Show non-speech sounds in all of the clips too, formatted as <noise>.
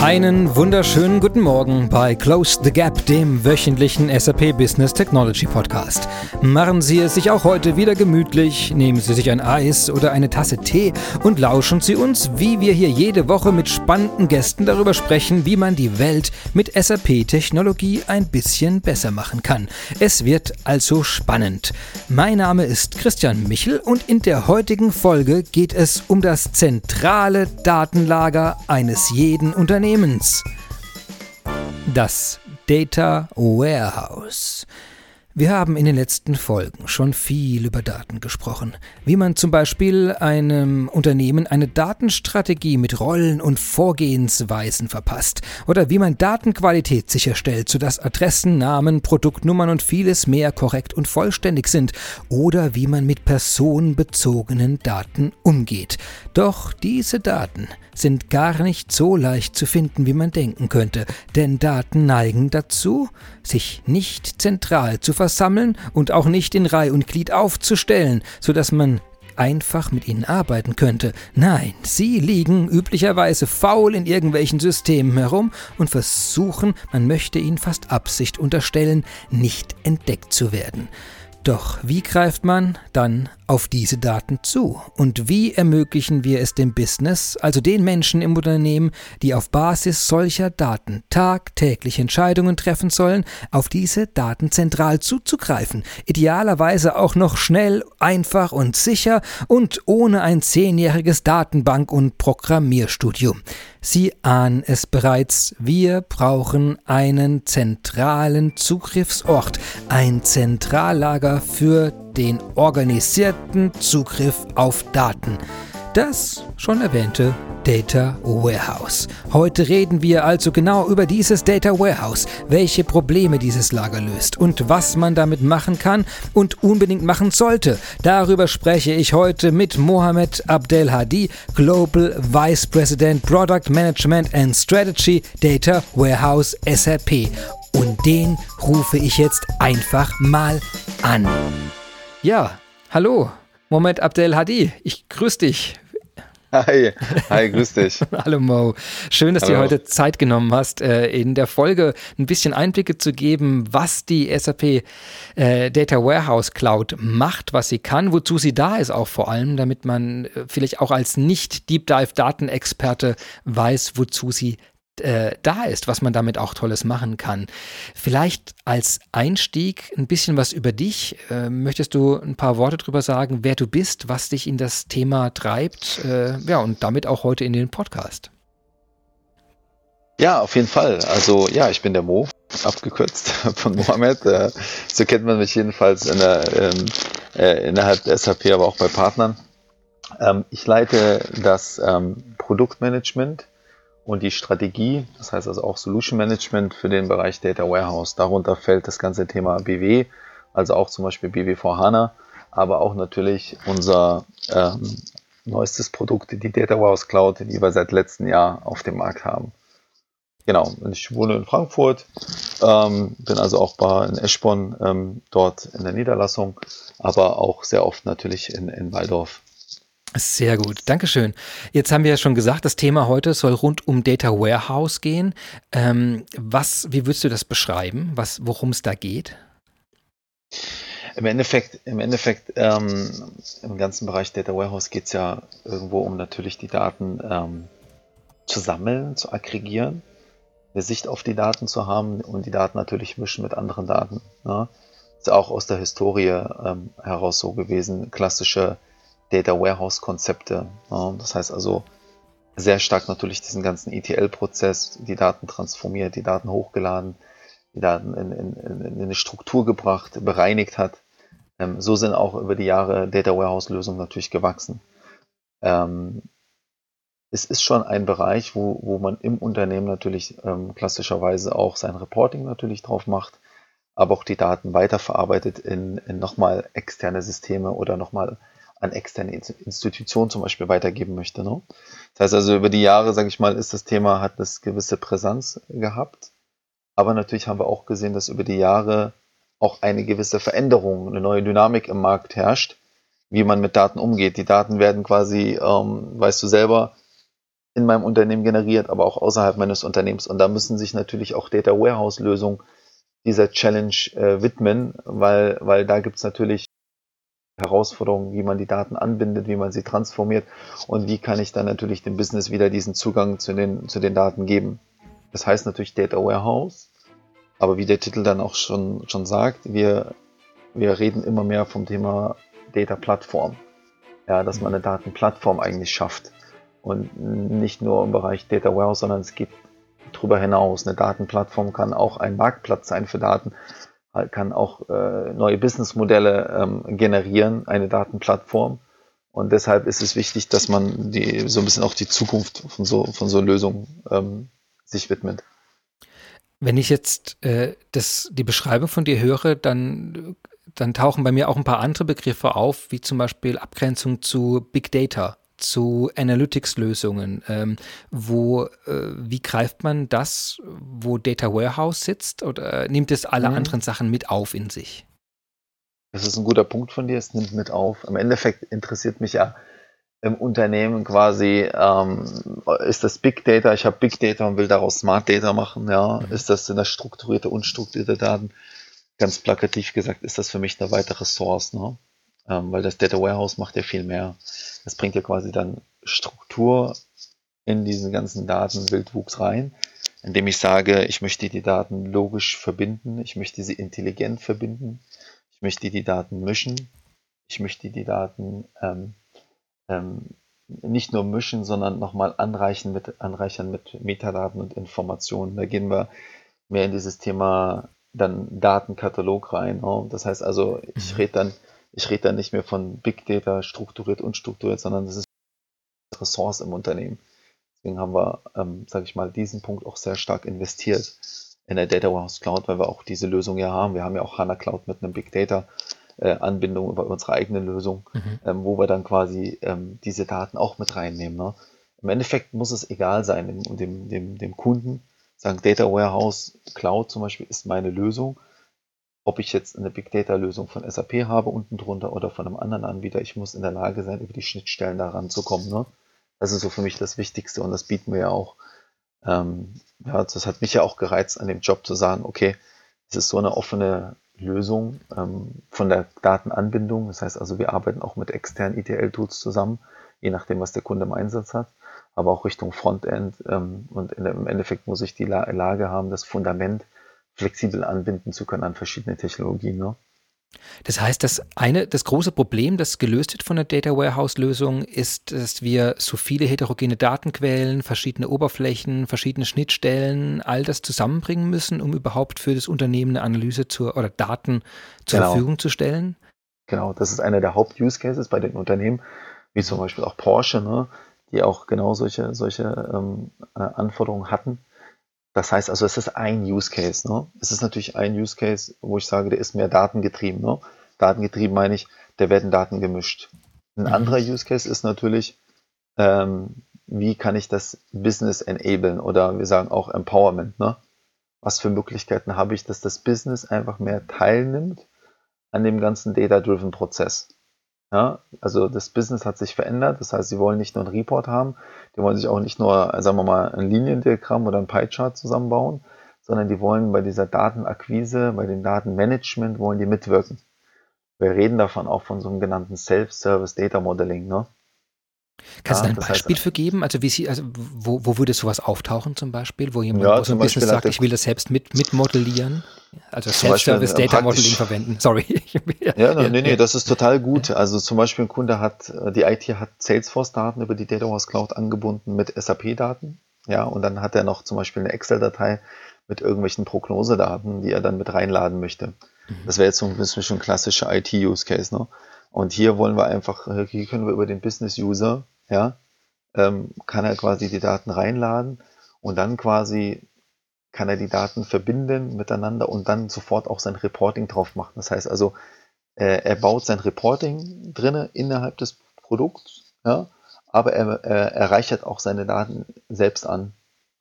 Einen wunderschönen guten Morgen bei Close the Gap, dem wöchentlichen SAP Business Technology Podcast. Machen Sie es sich auch heute wieder gemütlich, nehmen Sie sich ein Eis oder eine Tasse Tee und lauschen Sie uns, wie wir hier jede Woche mit spannenden Gästen darüber sprechen, wie man die Welt mit SAP-Technologie ein bisschen besser machen kann. Es wird also spannend. Mein Name ist Christian Michel und in der heutigen Folge geht es um das zentrale Datenlager eines jeden Unternehmens. Unternehmens. Das Data Warehouse. Wir haben in den letzten Folgen schon viel über Daten gesprochen, wie man zum Beispiel einem Unternehmen eine Datenstrategie mit Rollen und Vorgehensweisen verpasst oder wie man Datenqualität sicherstellt, sodass Adressen, Namen, Produktnummern und vieles mehr korrekt und vollständig sind oder wie man mit personenbezogenen Daten umgeht. Doch diese Daten sind gar nicht so leicht zu finden, wie man denken könnte, denn Daten neigen dazu, sich nicht zentral zu versammeln und auch nicht in Reih und Glied aufzustellen, so dass man einfach mit ihnen arbeiten könnte. Nein, sie liegen üblicherweise faul in irgendwelchen Systemen herum und versuchen, man möchte ihnen fast Absicht unterstellen, nicht entdeckt zu werden. Doch wie greift man dann auf diese Daten zu? Und wie ermöglichen wir es dem Business, also den Menschen im Unternehmen, die auf Basis solcher Daten tagtäglich Entscheidungen treffen sollen, auf diese Daten zentral zuzugreifen? Idealerweise auch noch schnell, einfach und sicher und ohne ein zehnjähriges Datenbank- und Programmierstudium. Sie ahnen es bereits, wir brauchen einen zentralen Zugriffsort, ein Zentrallager für den organisierten Zugriff auf Daten. Das schon erwähnte Data Warehouse. Heute reden wir also genau über dieses Data Warehouse, welche Probleme dieses Lager löst und was man damit machen kann und unbedingt machen sollte. Darüber spreche ich heute mit Mohamed Abdel Hadi, Global Vice President Product Management and Strategy Data Warehouse SAP. Und den rufe ich jetzt einfach mal an. Ja, hallo, Mohamed Abdel Hadi, ich grüße dich. Hi, hi, grüß dich. <laughs> Hallo Mo. Schön, dass Hallo. du heute Zeit genommen hast, äh, in der Folge ein bisschen Einblicke zu geben, was die SAP äh, Data Warehouse Cloud macht, was sie kann, wozu sie da ist auch vor allem, damit man äh, vielleicht auch als nicht Deep Dive Datenexperte weiß, wozu sie äh, da ist, was man damit auch Tolles machen kann. Vielleicht als Einstieg ein bisschen was über dich. Äh, möchtest du ein paar Worte darüber sagen, wer du bist, was dich in das Thema treibt? Äh, ja, und damit auch heute in den Podcast. Ja, auf jeden Fall. Also ja, ich bin der Mo, abgekürzt <laughs> von Mohammed. Äh, so kennt man mich jedenfalls in der, ähm, äh, innerhalb der SAP, aber auch bei Partnern. Ähm, ich leite das ähm, Produktmanagement und die Strategie, das heißt also auch Solution Management für den Bereich Data Warehouse. Darunter fällt das ganze Thema BW, also auch zum Beispiel BW4 HANA, aber auch natürlich unser ähm, neuestes Produkt, die Data Warehouse Cloud, die wir seit letztem Jahr auf dem Markt haben. Genau, ich wohne in Frankfurt, ähm, bin also auch bei in Eschborn ähm, dort in der Niederlassung, aber auch sehr oft natürlich in, in Waldorf sehr gut, Dankeschön. Jetzt haben wir ja schon gesagt, das Thema heute soll rund um Data Warehouse gehen. Ähm, was, wie würdest du das beschreiben, worum es da geht? Im Endeffekt, im, Endeffekt ähm, im ganzen Bereich Data Warehouse geht es ja irgendwo um natürlich die Daten ähm, zu sammeln, zu aggregieren, eine Sicht auf die Daten zu haben und die Daten natürlich mischen mit anderen Daten. Ne? Ist auch aus der Historie ähm, heraus so gewesen, klassische Data Warehouse Konzepte. Das heißt also sehr stark natürlich diesen ganzen ETL-Prozess, die Daten transformiert, die Daten hochgeladen, die Daten in, in, in eine Struktur gebracht, bereinigt hat. Ähm, so sind auch über die Jahre Data Warehouse-Lösungen natürlich gewachsen. Ähm, es ist schon ein Bereich, wo, wo man im Unternehmen natürlich ähm, klassischerweise auch sein Reporting natürlich drauf macht, aber auch die Daten weiterverarbeitet in, in nochmal externe Systeme oder nochmal an externe Institutionen zum Beispiel weitergeben möchte. Ne? Das heißt also, über die Jahre, sage ich mal, ist das Thema, hat das gewisse Präsenz gehabt. Aber natürlich haben wir auch gesehen, dass über die Jahre auch eine gewisse Veränderung, eine neue Dynamik im Markt herrscht, wie man mit Daten umgeht. Die Daten werden quasi, ähm, weißt du selber, in meinem Unternehmen generiert, aber auch außerhalb meines Unternehmens. Und da müssen sich natürlich auch Data Warehouse-Lösungen dieser Challenge äh, widmen, weil, weil da gibt es natürlich Herausforderungen, wie man die Daten anbindet, wie man sie transformiert und wie kann ich dann natürlich dem Business wieder diesen Zugang zu den, zu den Daten geben. Das heißt natürlich Data Warehouse, aber wie der Titel dann auch schon, schon sagt, wir, wir reden immer mehr vom Thema Data Plattform. Ja, dass man eine Datenplattform eigentlich schafft und nicht nur im Bereich Data Warehouse, sondern es geht darüber hinaus. Eine Datenplattform kann auch ein Marktplatz sein für Daten, kann auch äh, neue Businessmodelle ähm, generieren, eine Datenplattform. Und deshalb ist es wichtig, dass man die, so ein bisschen auch die Zukunft von so, von so Lösungen ähm, sich widmet. Wenn ich jetzt äh, das, die Beschreibung von dir höre, dann, dann tauchen bei mir auch ein paar andere Begriffe auf, wie zum Beispiel Abgrenzung zu Big Data zu Analytics-Lösungen. Ähm, wo, äh, wie greift man das, wo Data Warehouse sitzt, oder nimmt es alle mhm. anderen Sachen mit auf in sich? Das ist ein guter Punkt von dir, es nimmt mit auf. Im Endeffekt interessiert mich ja im Unternehmen quasi, ähm, ist das Big Data, ich habe Big Data und will daraus Smart Data machen, ja, mhm. ist das in der strukturierte, unstrukturierte Daten? Ganz plakativ gesagt, ist das für mich eine weitere Source, ne? Ähm, weil das Data Warehouse macht ja viel mehr. Das bringt ja quasi dann Struktur in diesen ganzen Datenwildwuchs rein, indem ich sage, ich möchte die Daten logisch verbinden, ich möchte sie intelligent verbinden, ich möchte die Daten mischen, ich möchte die Daten ähm, ähm, nicht nur mischen, sondern nochmal anreichern mit, anreichern mit Metadaten und Informationen. Da gehen wir mehr in dieses Thema dann Datenkatalog rein. Ne? Das heißt also, ich mhm. rede dann ich rede da nicht mehr von Big Data, strukturiert, unstrukturiert, sondern das ist Ressource im Unternehmen. Deswegen haben wir, ähm, sage ich mal, diesen Punkt auch sehr stark investiert in der Data Warehouse Cloud, weil wir auch diese Lösung ja haben. Wir haben ja auch HANA Cloud mit einem Big Data äh, Anbindung über unsere eigene Lösung, mhm. ähm, wo wir dann quasi ähm, diese Daten auch mit reinnehmen. Ne? Im Endeffekt muss es egal sein, dem, dem, dem, dem Kunden sagen, Data Warehouse Cloud zum Beispiel ist meine Lösung ob ich jetzt eine Big Data Lösung von SAP habe unten drunter oder von einem anderen Anbieter, ich muss in der Lage sein, über die Schnittstellen da ranzukommen. Ne? Das ist so für mich das Wichtigste und das bieten wir ja auch. Ähm, ja, das hat mich ja auch gereizt, an dem Job zu sagen, okay, es ist so eine offene Lösung ähm, von der Datenanbindung. Das heißt also, wir arbeiten auch mit externen ETL-Tools zusammen, je nachdem, was der Kunde im Einsatz hat, aber auch Richtung Frontend. Ähm, und in, im Endeffekt muss ich die Lage haben, das Fundament flexibel anbinden zu können an verschiedene Technologien. Ne? Das heißt, das eine, das große Problem, das gelöst wird von der Data Warehouse Lösung, ist, dass wir so viele heterogene Datenquellen, verschiedene Oberflächen, verschiedene Schnittstellen, all das zusammenbringen müssen, um überhaupt für das Unternehmen eine Analyse zur oder Daten zur genau. Verfügung zu stellen. Genau, das ist einer der Haupt-Use Cases bei den Unternehmen, wie zum Beispiel auch Porsche, ne, die auch genau solche, solche ähm, äh, Anforderungen hatten das heißt also, es ist ein Use Case. Ne? Es ist natürlich ein Use Case, wo ich sage, der ist mehr datengetrieben. Ne? Datengetrieben meine ich, da werden Daten gemischt. Ein mhm. anderer Use Case ist natürlich, ähm, wie kann ich das Business enablen oder wir sagen auch Empowerment. Ne? Was für Möglichkeiten habe ich, dass das Business einfach mehr teilnimmt an dem ganzen Data-Driven Prozess? Ja, also das Business hat sich verändert. Das heißt, sie wollen nicht nur einen Report haben, die wollen sich auch nicht nur, sagen wir mal, ein Liniendiagramm oder ein Pie-Chart zusammenbauen, sondern die wollen bei dieser Datenakquise, bei dem Datenmanagement, wollen die mitwirken. Wir reden davon auch von so einem genannten Self-Service Data Modeling. Ne? Kannst ja, du da ein Beispiel heißt, für geben? Also, wie sie, also wo, wo würde sowas auftauchen zum Beispiel, wo jemand ja, wo so ein Business sagt, ich will das selbst mit, mit modellieren? Also Self-Service Data Modeling verwenden. Sorry. <laughs> ja, ja, nee, nee, das ist total gut. Also zum Beispiel ein Kunde hat, die IT hat Salesforce-Daten über die Data Warehouse Cloud angebunden mit SAP-Daten. Ja, und dann hat er noch zum Beispiel eine Excel-Datei mit irgendwelchen Prognosedaten, die er dann mit reinladen möchte. Mhm. Das wäre jetzt so ein bisschen schon ein klassischer IT-Use-Case, ne? Und hier wollen wir einfach, hier können wir über den Business-User, ja, ähm, kann er quasi die Daten reinladen und dann quasi kann er die Daten verbinden miteinander und dann sofort auch sein Reporting drauf machen. Das heißt also, äh, er baut sein Reporting drinne innerhalb des Produkts, ja, aber er, er, er reichert auch seine Daten selbst an.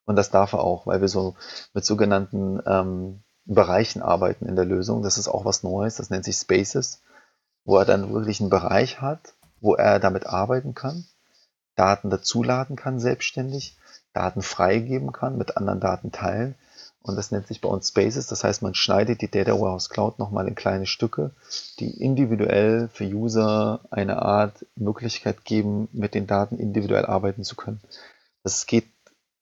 Und das darf er auch, weil wir so mit sogenannten ähm, Bereichen arbeiten in der Lösung. Das ist auch was Neues, das nennt sich Spaces wo er dann wirklich einen Bereich hat, wo er damit arbeiten kann. Daten dazuladen kann selbstständig, Daten freigeben kann, mit anderen Daten teilen. Und das nennt sich bei uns Spaces. Das heißt, man schneidet die Data Warehouse Cloud nochmal in kleine Stücke, die individuell für User eine Art Möglichkeit geben, mit den Daten individuell arbeiten zu können. Das geht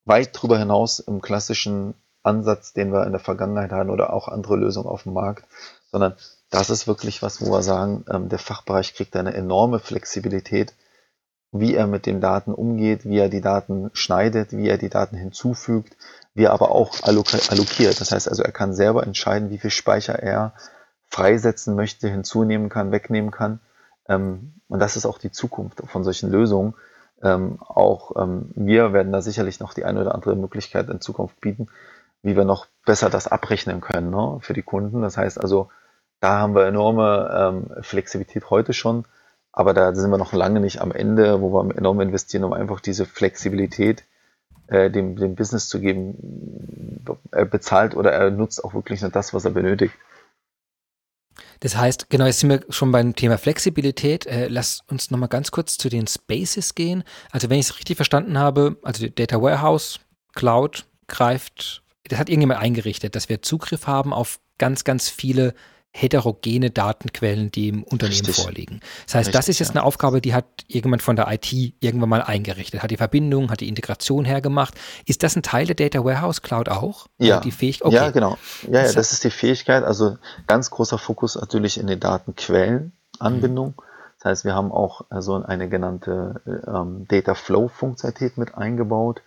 weit darüber hinaus im klassischen Ansatz, den wir in der Vergangenheit hatten oder auch andere Lösungen auf dem Markt, sondern das ist wirklich was, wo wir sagen, ähm, der Fachbereich kriegt eine enorme Flexibilität, wie er mit den Daten umgeht, wie er die Daten schneidet, wie er die Daten hinzufügt, wie er aber auch allokiert. Das heißt also, er kann selber entscheiden, wie viel Speicher er freisetzen möchte, hinzunehmen kann, wegnehmen kann. Ähm, und das ist auch die Zukunft von solchen Lösungen. Ähm, auch wir werden da sicherlich noch die eine oder andere Möglichkeit in Zukunft bieten, wie wir noch besser das abrechnen können ne, für die Kunden. Das heißt also, da haben wir enorme ähm, Flexibilität heute schon, aber da sind wir noch lange nicht am Ende, wo wir enorm investieren, um einfach diese Flexibilität äh, dem, dem Business zu geben. Er bezahlt oder er nutzt auch wirklich nur das, was er benötigt. Das heißt, genau, jetzt sind wir schon beim Thema Flexibilität. Äh, lass uns nochmal ganz kurz zu den Spaces gehen. Also wenn ich es richtig verstanden habe, also die Data Warehouse, Cloud greift das hat irgendjemand eingerichtet, dass wir Zugriff haben auf ganz, ganz viele heterogene Datenquellen, die im Unternehmen Richtig. vorliegen. Das heißt, Richtig, das ist jetzt eine Aufgabe, die hat irgendjemand von der IT irgendwann mal eingerichtet, hat die Verbindung, hat die Integration hergemacht. Ist das ein Teil der Data Warehouse Cloud auch? Ja, die? Okay. ja genau. Ja, ja, das ist die Fähigkeit. Also ganz großer Fokus natürlich in den Datenquellenanbindung. Mhm. Das heißt, wir haben auch so also eine genannte ähm, Data Flow Funktionalität mit eingebaut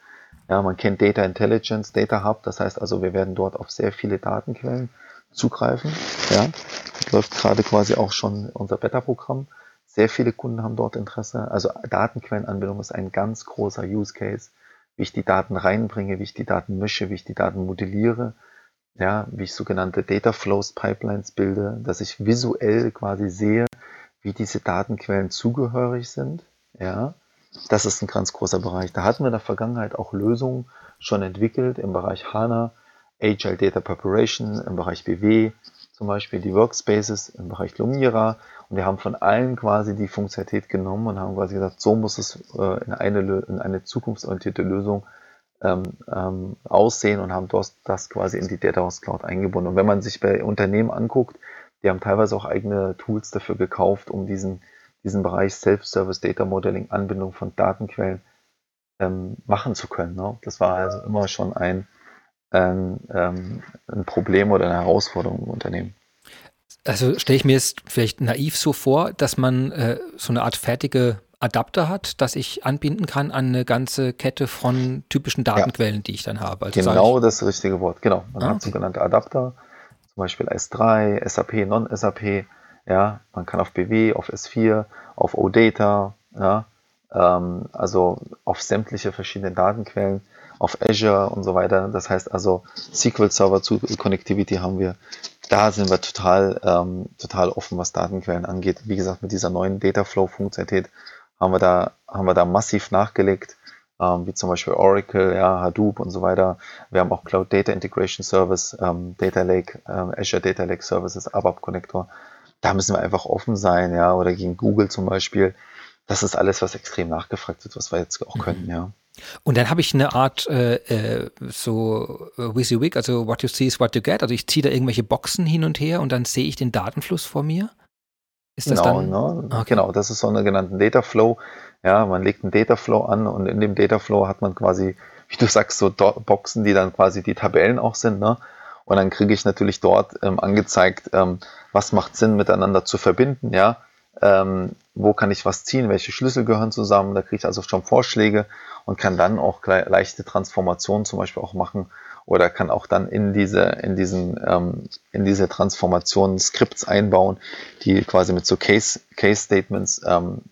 ja, man kennt Data Intelligence, Data Hub, das heißt also, wir werden dort auf sehr viele Datenquellen zugreifen. Ja, läuft gerade quasi auch schon unser Beta-Programm. Sehr viele Kunden haben dort Interesse. Also Datenquellenanbindung ist ein ganz großer Use Case, wie ich die Daten reinbringe, wie ich die Daten mische, wie ich die Daten modelliere, ja, wie ich sogenannte Data Flows Pipelines bilde, dass ich visuell quasi sehe, wie diese Datenquellen zugehörig sind, ja, das ist ein ganz großer Bereich. Da hatten wir in der Vergangenheit auch Lösungen schon entwickelt im Bereich HANA, Agile Data Preparation, im Bereich BW, zum Beispiel die Workspaces, im Bereich Lumira. Und wir haben von allen quasi die Funktionalität genommen und haben quasi gesagt, so muss es äh, in, eine, in eine zukunftsorientierte Lösung ähm, ähm, aussehen und haben das, das quasi in die Data House Cloud eingebunden. Und wenn man sich bei Unternehmen anguckt, die haben teilweise auch eigene Tools dafür gekauft, um diesen diesen Bereich Self-Service Data Modeling, Anbindung von Datenquellen ähm, machen zu können. Ne? Das war also immer schon ein, ein, ähm, ein Problem oder eine Herausforderung im Unternehmen. Also stelle ich mir jetzt vielleicht naiv so vor, dass man äh, so eine Art fertige Adapter hat, dass ich anbinden kann an eine ganze Kette von typischen Datenquellen, ja. die ich dann habe. Also genau das richtige Wort, genau. Man ah, hat okay. sogenannte Adapter, zum Beispiel S3, SAP, Non-SAP, ja, man kann auf BW, auf S4, auf OData, ja, ähm, also auf sämtliche verschiedene Datenquellen, auf Azure und so weiter. Das heißt also SQL Server zu Connectivity haben wir. Da sind wir total, ähm, total offen, was Datenquellen angeht. Wie gesagt, mit dieser neuen Dataflow Funktionalität haben wir da, haben wir da massiv nachgelegt, ähm, wie zum Beispiel Oracle, ja, Hadoop und so weiter. Wir haben auch Cloud Data Integration Service, ähm, Data Lake, ähm, Azure Data Lake Services, ABAP Connector da müssen wir einfach offen sein, ja, oder gegen Google zum Beispiel. Das ist alles, was extrem nachgefragt wird, was wir jetzt auch können, mhm. ja. Und dann habe ich eine Art äh, äh so äh, WYSIWYG, also what you see is what you get. Also ich ziehe da irgendwelche Boxen hin und her und dann sehe ich den Datenfluss vor mir. Ist das genau, dann? Ne? Okay. Genau, das ist so eine genannte Data Flow. Ja, man legt einen Data Flow an und in dem Data Flow hat man quasi, <laughs> wie du sagst, so Boxen, die dann quasi die Tabellen auch sind. Ne? Und dann kriege ich natürlich dort ähm, angezeigt, ähm, was macht Sinn miteinander zu verbinden, ja. Ähm, wo kann ich was ziehen, welche Schlüssel gehören zusammen, da kriege ich also schon Vorschläge und kann dann auch leichte Transformationen zum Beispiel auch machen oder kann auch dann in diese, in diesen, ähm, in diese Transformationen Skripts einbauen, die quasi mit so Case, Case Statements ähm,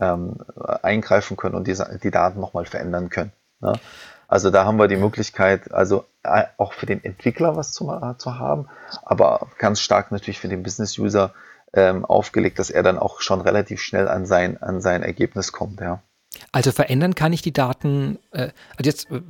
ähm, eingreifen können und diese, die Daten nochmal verändern können. Ne? Also da haben wir die Möglichkeit, also äh, auch für den Entwickler was zu, zu haben, aber ganz stark natürlich für den Business-User ähm, aufgelegt, dass er dann auch schon relativ schnell an sein, an sein Ergebnis kommt, ja. Also verändern kann ich die Daten, äh, also jetzt äh,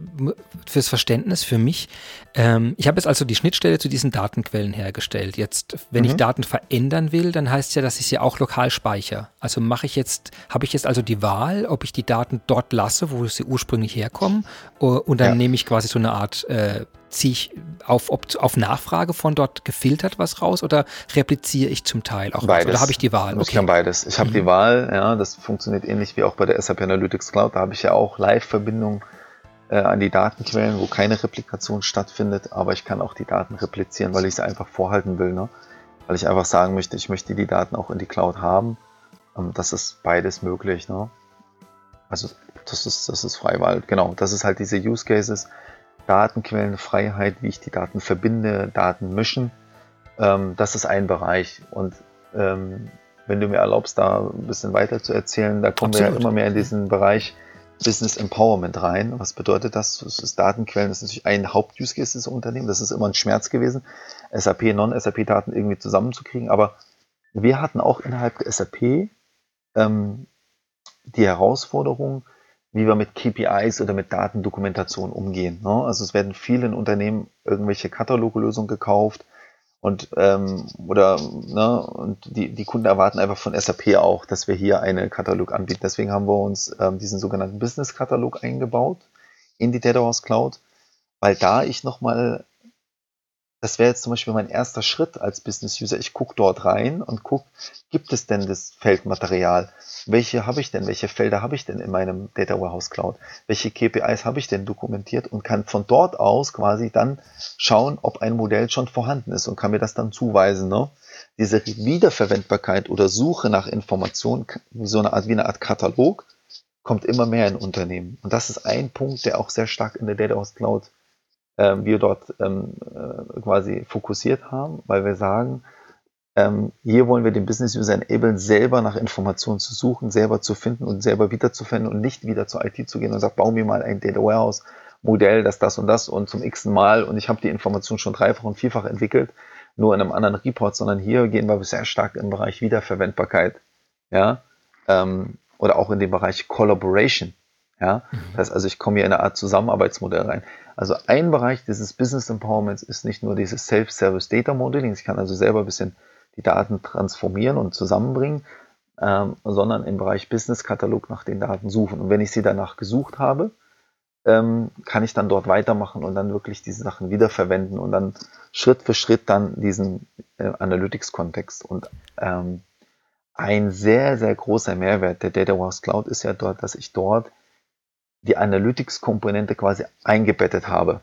fürs Verständnis für mich, ähm, ich habe jetzt also die Schnittstelle zu diesen Datenquellen hergestellt. Jetzt, wenn mhm. ich Daten verändern will, dann heißt es ja, dass ich sie auch lokal speichere. Also mache ich jetzt, habe ich jetzt also die Wahl, ob ich die Daten dort lasse, wo sie ursprünglich herkommen, und dann ja. nehme ich quasi so eine Art äh, ziehe ich auf, auf Nachfrage von dort gefiltert was raus oder repliziere ich zum Teil auch beides. Was? Oder habe ich die Wahl? Okay. Ich kann beides. Ich habe mhm. die Wahl, ja, das funktioniert ähnlich wie auch bei der SAP Analytics Cloud. Da habe ich ja auch Live-Verbindung äh, an die Datenquellen, wo keine Replikation stattfindet, aber ich kann auch die Daten replizieren, weil ich sie einfach vorhalten will. Ne? Weil ich einfach sagen möchte, ich möchte die Daten auch in die Cloud haben. Ähm, das ist beides möglich. Ne? Also das ist, das ist Freiwahl. Genau, das ist halt diese Use Cases Datenquellenfreiheit, wie ich die Daten verbinde, Daten mischen. Ähm, das ist ein Bereich. Und ähm, wenn du mir erlaubst, da ein bisschen weiter zu erzählen, da kommen Absolut. wir ja immer mehr in diesen Bereich Business Empowerment rein. Was bedeutet das? Das ist Datenquellen, das ist natürlich ein Haupt-Use Case des Unternehmens. Das ist immer ein Schmerz gewesen, SAP, Non-SAP-Daten irgendwie zusammenzukriegen. Aber wir hatten auch innerhalb der SAP ähm, die Herausforderung, wie wir mit KPIs oder mit Datendokumentation umgehen. Ne? Also es werden vielen Unternehmen irgendwelche Kataloglösungen gekauft und ähm, oder ne, und die, die Kunden erwarten einfach von SAP auch, dass wir hier einen Katalog anbieten. Deswegen haben wir uns ähm, diesen sogenannten Business-Katalog eingebaut in die Data Cloud, weil da ich nochmal das wäre jetzt zum Beispiel mein erster Schritt als Business-User. Ich gucke dort rein und gucke, gibt es denn das Feldmaterial? Welche habe ich denn? Welche Felder habe ich denn in meinem Data Warehouse Cloud? Welche KPIs habe ich denn dokumentiert und kann von dort aus quasi dann schauen, ob ein Modell schon vorhanden ist und kann mir das dann zuweisen. Ne? Diese Wiederverwendbarkeit oder Suche nach Informationen, wie so eine Art, wie eine Art Katalog, kommt immer mehr in Unternehmen. Und das ist ein Punkt, der auch sehr stark in der Data Warehouse Cloud wir dort ähm, äh, quasi fokussiert haben, weil wir sagen, ähm, hier wollen wir den Business User enablen, selber nach Informationen zu suchen, selber zu finden und selber wiederzufinden und nicht wieder zur IT zu gehen und sagt, bau mir mal ein Data Warehouse Modell, das das und das und zum x Mal und ich habe die Information schon dreifach und vierfach entwickelt, nur in einem anderen Report, sondern hier gehen wir sehr stark im Bereich Wiederverwendbarkeit, ja, ähm, oder auch in dem Bereich Collaboration. Ja, mhm. das heißt also, ich komme hier in eine Art Zusammenarbeitsmodell rein. Also ein Bereich dieses Business Empowerments ist nicht nur dieses Self-Service Data Modeling, ich kann also selber ein bisschen die Daten transformieren und zusammenbringen, ähm, sondern im Bereich Business Katalog nach den Daten suchen. Und wenn ich sie danach gesucht habe, ähm, kann ich dann dort weitermachen und dann wirklich diese Sachen wiederverwenden und dann Schritt für Schritt dann diesen äh, Analytics-Kontext. Und ähm, ein sehr, sehr großer Mehrwert der Data Warehouse Cloud ist ja dort, dass ich dort die Analytics-Komponente quasi eingebettet habe.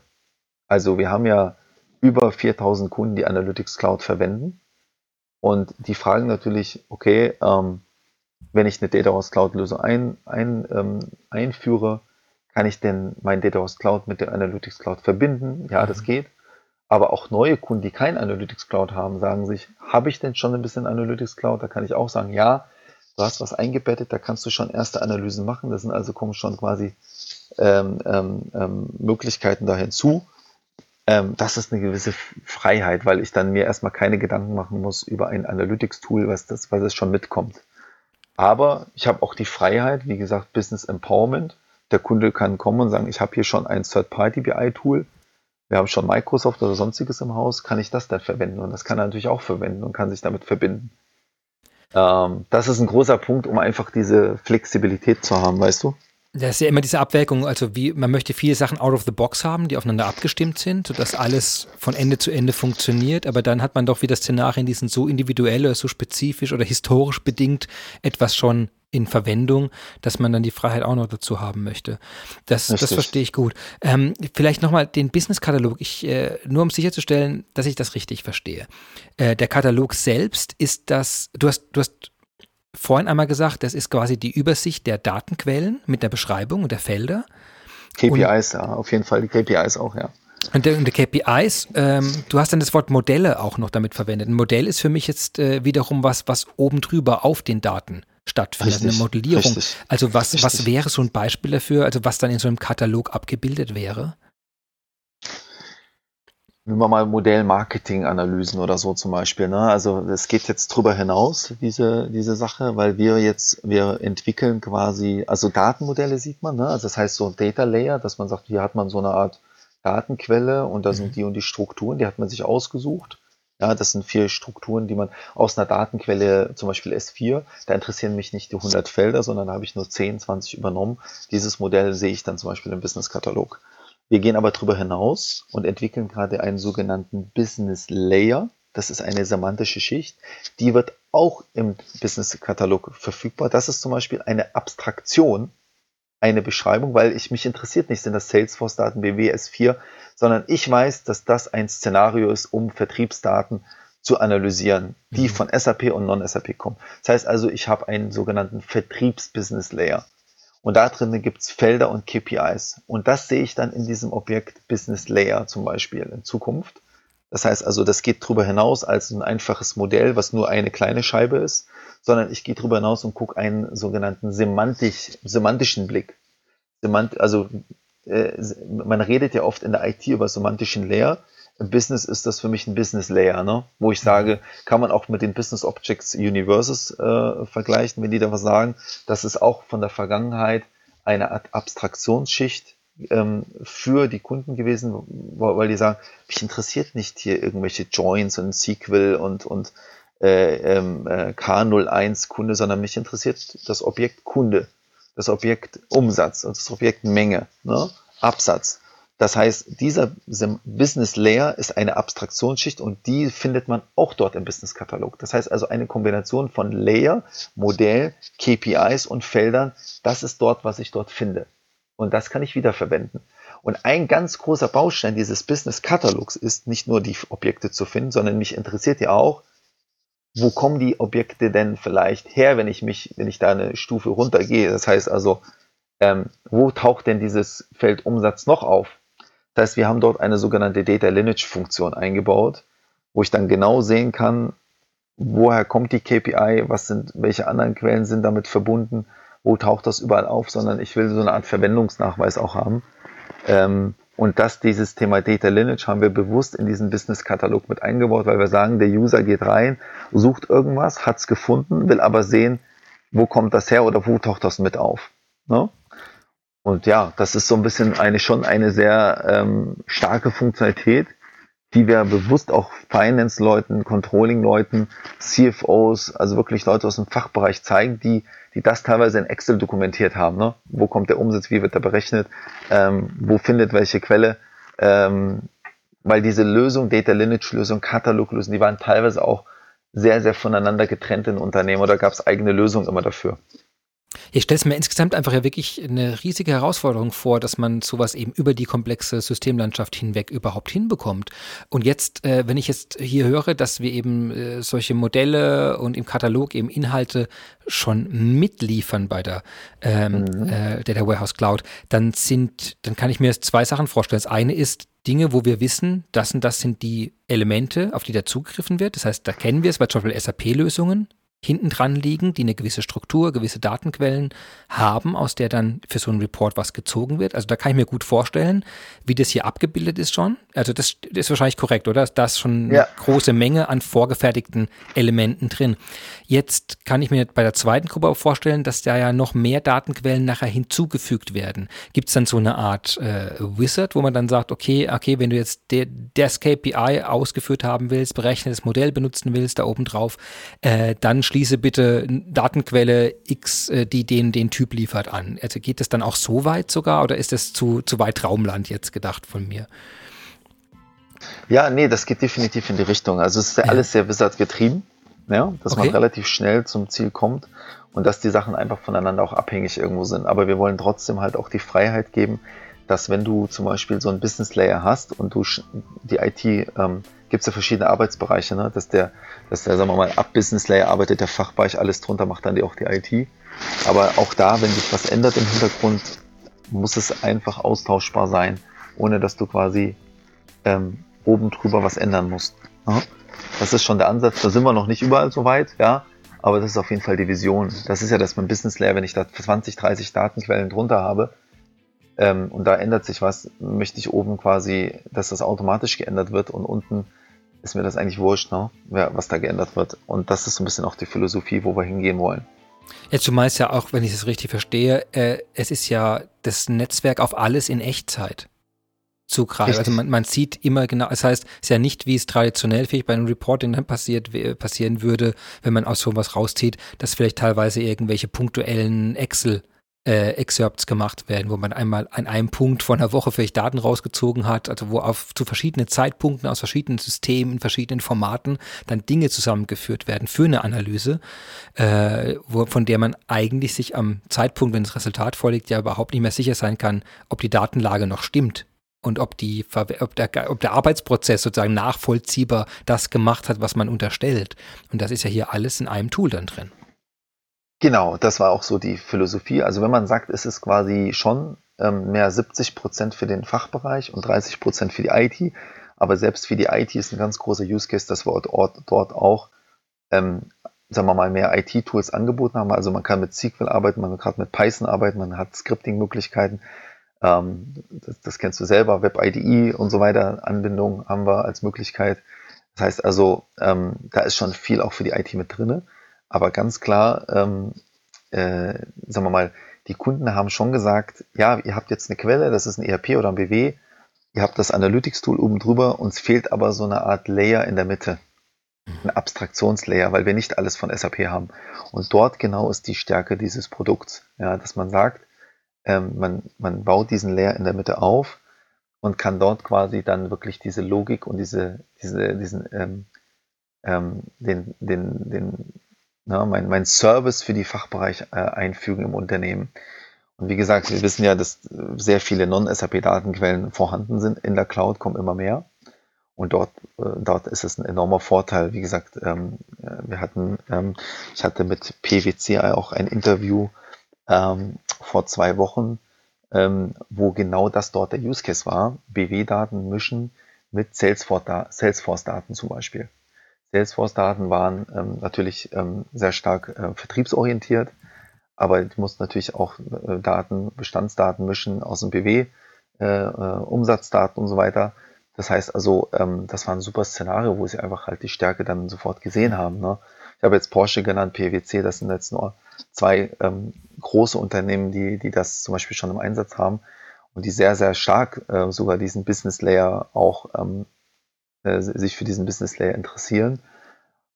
Also wir haben ja über 4000 Kunden, die Analytics Cloud verwenden. Und die fragen natürlich, okay, ähm, wenn ich eine Data House Cloud Lösung ein, ein, ähm, einführe, kann ich denn mein Data House Cloud mit der Analytics Cloud verbinden? Ja, das mhm. geht. Aber auch neue Kunden, die kein Analytics Cloud haben, sagen sich, habe ich denn schon ein bisschen Analytics Cloud? Da kann ich auch sagen, ja, du hast was eingebettet, da kannst du schon erste Analysen machen. Das sind also kommen schon quasi ähm, ähm, ähm, Möglichkeiten da hinzu. Ähm, das ist eine gewisse Freiheit, weil ich dann mir erstmal keine Gedanken machen muss über ein Analytics-Tool, was das, was es schon mitkommt. Aber ich habe auch die Freiheit, wie gesagt, Business Empowerment. Der Kunde kann kommen und sagen, ich habe hier schon ein Third-Party-BI-Tool, wir haben schon Microsoft oder sonstiges im Haus, kann ich das dann verwenden? Und das kann er natürlich auch verwenden und kann sich damit verbinden. Ähm, das ist ein großer Punkt, um einfach diese Flexibilität zu haben, weißt du? Das ist ja immer diese Abwägung, also wie man möchte viele Sachen out of the box haben, die aufeinander abgestimmt sind, sodass alles von Ende zu Ende funktioniert, aber dann hat man doch wieder Szenarien, die sind so individuell oder so spezifisch oder historisch bedingt etwas schon in Verwendung, dass man dann die Freiheit auch noch dazu haben möchte. Das, das verstehe ich gut. Ähm, vielleicht nochmal den Business-Katalog, ich, äh, nur um sicherzustellen, dass ich das richtig verstehe. Äh, der Katalog selbst ist das, du hast, du hast vorhin einmal gesagt, das ist quasi die Übersicht der Datenquellen mit der Beschreibung und der Felder. KPIs, und, ja, auf jeden Fall die KPIs auch, ja. Und der, und der KPIs, ähm, du hast dann das Wort Modelle auch noch damit verwendet. Ein Modell ist für mich jetzt äh, wiederum was, was oben drüber auf den Daten stattfindet, richtig, eine Modellierung. Richtig, also was, was wäre so ein Beispiel dafür, also was dann in so einem Katalog abgebildet wäre? Nehmen wir mal Modell-Marketing-Analysen oder so zum Beispiel. Ne? Also es geht jetzt drüber hinaus, diese, diese Sache, weil wir jetzt, wir entwickeln quasi, also Datenmodelle sieht man, ne? also das heißt so ein Data Layer, dass man sagt, hier hat man so eine Art Datenquelle und da sind mhm. die und die Strukturen, die hat man sich ausgesucht. Ja, das sind vier Strukturen, die man aus einer Datenquelle, zum Beispiel S4, da interessieren mich nicht die 100 Felder, sondern da habe ich nur 10, 20 übernommen. Dieses Modell sehe ich dann zum Beispiel im Business-Katalog. Wir gehen aber darüber hinaus und entwickeln gerade einen sogenannten Business Layer. Das ist eine semantische Schicht. Die wird auch im Business-Katalog verfügbar. Das ist zum Beispiel eine Abstraktion, eine Beschreibung, weil ich mich interessiert nicht, sind das Salesforce-Daten, WWS 4, sondern ich weiß, dass das ein Szenario ist, um Vertriebsdaten zu analysieren, die mhm. von SAP und Non-SAP kommen. Das heißt also, ich habe einen sogenannten Vertriebs-Business-Layer. Und da drin gibt es Felder und KPIs. Und das sehe ich dann in diesem Objekt Business Layer zum Beispiel in Zukunft. Das heißt also, das geht darüber hinaus als ein einfaches Modell, was nur eine kleine Scheibe ist, sondern ich gehe darüber hinaus und gucke einen sogenannten semantisch, semantischen Blick. Semant, also äh, man redet ja oft in der IT über semantischen Layer. Im Business ist das für mich ein Business Layer, ne? wo ich sage, kann man auch mit den Business Objects Universes äh, vergleichen, wenn die da was sagen. Das ist auch von der Vergangenheit eine Art Abstraktionsschicht ähm, für die Kunden gewesen, weil die sagen, mich interessiert nicht hier irgendwelche Joins und SQL und, und äh, ähm, äh, K01 Kunde, sondern mich interessiert das Objekt Kunde, das Objekt Umsatz und das Objekt Menge, ne? Absatz. Das heißt, dieser Business Layer ist eine Abstraktionsschicht und die findet man auch dort im Business Katalog. Das heißt also eine Kombination von Layer, Modell, KPIs und Feldern. Das ist dort, was ich dort finde. Und das kann ich wiederverwenden. Und ein ganz großer Baustein dieses Business Katalogs ist nicht nur die Objekte zu finden, sondern mich interessiert ja auch, wo kommen die Objekte denn vielleicht her, wenn ich mich, wenn ich da eine Stufe runtergehe? Das heißt also, ähm, wo taucht denn dieses Feld Umsatz noch auf? Das heißt, wir haben dort eine sogenannte Data Lineage Funktion eingebaut, wo ich dann genau sehen kann, woher kommt die KPI, was sind, welche anderen Quellen sind damit verbunden, wo taucht das überall auf, sondern ich will so eine Art Verwendungsnachweis auch haben. Ähm, und das, dieses Thema Data Lineage haben wir bewusst in diesen Business-Katalog mit eingebaut, weil wir sagen, der User geht rein, sucht irgendwas, hat es gefunden, will aber sehen, wo kommt das her oder wo taucht das mit auf. Ne? Und ja, das ist so ein bisschen eine schon eine sehr ähm, starke Funktionalität, die wir bewusst auch Finance-Leuten, Controlling-Leuten, CFOs, also wirklich Leute aus dem Fachbereich zeigen, die, die das teilweise in Excel dokumentiert haben. Ne? Wo kommt der Umsatz, wie wird er berechnet, ähm, wo findet welche Quelle. Ähm, weil diese Lösung, Data Lineage-Lösung, Kataloglösung, die waren teilweise auch sehr, sehr voneinander getrennt in Unternehmen oder gab es eigene Lösungen immer dafür. Ich stelle es mir insgesamt einfach ja wirklich eine riesige Herausforderung vor, dass man sowas eben über die komplexe Systemlandschaft hinweg überhaupt hinbekommt. Und jetzt, äh, wenn ich jetzt hier höre, dass wir eben äh, solche Modelle und im Katalog eben Inhalte schon mitliefern bei der ähm, mhm. äh, Data Warehouse Cloud, dann sind, dann kann ich mir zwei Sachen vorstellen. Das eine ist Dinge, wo wir wissen, das und das sind die Elemente, auf die da zugegriffen wird. Das heißt, da kennen wir es, weil zum Beispiel SAP-Lösungen hinten dran liegen, die eine gewisse Struktur, gewisse Datenquellen haben, aus der dann für so einen Report was gezogen wird. Also da kann ich mir gut vorstellen, wie das hier abgebildet ist schon. Also das, das ist wahrscheinlich korrekt, oder? Da ist schon eine ja. große Menge an vorgefertigten Elementen drin. Jetzt kann ich mir bei der zweiten Gruppe auch vorstellen, dass da ja noch mehr Datenquellen nachher hinzugefügt werden. Gibt es dann so eine Art äh, Wizard, wo man dann sagt, okay, okay, wenn du jetzt der, das KPI ausgeführt haben willst, berechnetes Modell benutzen willst, da oben drauf, äh, dann schließe bitte Datenquelle X, äh, die den, den Typ liefert an. Also geht das dann auch so weit sogar oder ist das zu, zu weit Raumland jetzt gedacht von mir? Ja, nee, das geht definitiv in die Richtung. Also es ist ja, ja. alles sehr Wizard getrieben, ja, dass okay. man relativ schnell zum Ziel kommt und dass die Sachen einfach voneinander auch abhängig irgendwo sind. Aber wir wollen trotzdem halt auch die Freiheit geben, dass wenn du zum Beispiel so ein Business Layer hast und du die IT, ähm, gibt es ja verschiedene Arbeitsbereiche, ne? dass der, dass der, sagen wir mal, ab Business Layer arbeitet der Fachbereich alles drunter, macht dann die auch die IT. Aber auch da, wenn sich was ändert im Hintergrund, muss es einfach austauschbar sein, ohne dass du quasi ähm, oben drüber was ändern musst. Ja? Das ist schon der Ansatz. Da sind wir noch nicht überall so weit, ja. Aber das ist auf jeden Fall die Vision. Das ist ja das beim Business Layer, wenn ich da 20, 30 Datenquellen drunter habe, ähm, und da ändert sich was, möchte ich oben quasi, dass das automatisch geändert wird und unten ist mir das eigentlich wurscht, ne? was da geändert wird. Und das ist so ein bisschen auch die Philosophie, wo wir hingehen wollen. Jetzt, du meinst ja auch, wenn ich es richtig verstehe, äh, es ist ja das Netzwerk auf alles in Echtzeit zugreifen. Also man, man, sieht immer genau, das heißt, es ist ja nicht, wie es traditionell vielleicht bei einem Reporting dann passiert, passieren würde, wenn man aus sowas rauszieht, dass vielleicht teilweise irgendwelche punktuellen Excel äh, Excerpts gemacht werden, wo man einmal an einem Punkt von einer Woche vielleicht Daten rausgezogen hat, also wo auf zu verschiedenen Zeitpunkten aus verschiedenen Systemen, in verschiedenen Formaten dann Dinge zusammengeführt werden für eine Analyse, äh, wo, von der man eigentlich sich am Zeitpunkt, wenn das Resultat vorliegt, ja überhaupt nicht mehr sicher sein kann, ob die Datenlage noch stimmt und ob, die, ob, der, ob der Arbeitsprozess sozusagen nachvollziehbar das gemacht hat, was man unterstellt. Und das ist ja hier alles in einem Tool dann drin. Genau, das war auch so die Philosophie. Also wenn man sagt, es ist quasi schon ähm, mehr 70 Prozent für den Fachbereich und 30 Prozent für die IT, aber selbst für die IT ist ein ganz großer Use Case, dass wir dort, dort auch, ähm, sagen wir mal, mehr IT-Tools angeboten haben. Also man kann mit SQL arbeiten, man kann mit Python arbeiten, man hat Scripting-Möglichkeiten. Ähm, das, das, kennst du selber, Web-IDE und so weiter, Anbindungen haben wir als Möglichkeit. Das heißt also, ähm, da ist schon viel auch für die IT mit drinne. Aber ganz klar, ähm, äh, sagen wir mal, die Kunden haben schon gesagt, ja, ihr habt jetzt eine Quelle, das ist ein ERP oder ein BW, ihr habt das Analytics-Tool oben drüber, uns fehlt aber so eine Art Layer in der Mitte, ein Abstraktionslayer, weil wir nicht alles von SAP haben. Und dort genau ist die Stärke dieses Produkts, ja, dass man sagt, ähm, man, man baut diesen Layer in der Mitte auf und kann dort quasi dann wirklich diese Logik und diese, diese, diesen, ähm, ähm, den, den, den, na, mein, mein Service für die Fachbereich äh, einfügen im Unternehmen. Und wie gesagt, wir wissen ja, dass sehr viele Non-SAP-Datenquellen vorhanden sind. In der Cloud kommen immer mehr. Und dort, äh, dort ist es ein enormer Vorteil. Wie gesagt, ähm, äh, wir hatten, ähm, ich hatte mit PwC auch ein Interview ähm, vor zwei Wochen, wo genau das dort der Use Case war. BW-Daten mischen mit Salesforce-Daten Salesforce zum Beispiel. Salesforce-Daten waren ähm, natürlich ähm, sehr stark äh, vertriebsorientiert, aber du musst natürlich auch äh, Daten, Bestandsdaten mischen aus dem BW, äh, äh, Umsatzdaten und so weiter. Das heißt also, ähm, das war ein super Szenario, wo sie einfach halt die Stärke dann sofort gesehen haben. Ne? Ich habe jetzt Porsche genannt, PwC, das sind jetzt nur zwei ähm, große Unternehmen, die, die das zum Beispiel schon im Einsatz haben und die sehr, sehr stark äh, sogar diesen Business Layer auch ähm, äh, sich für diesen Business Layer interessieren,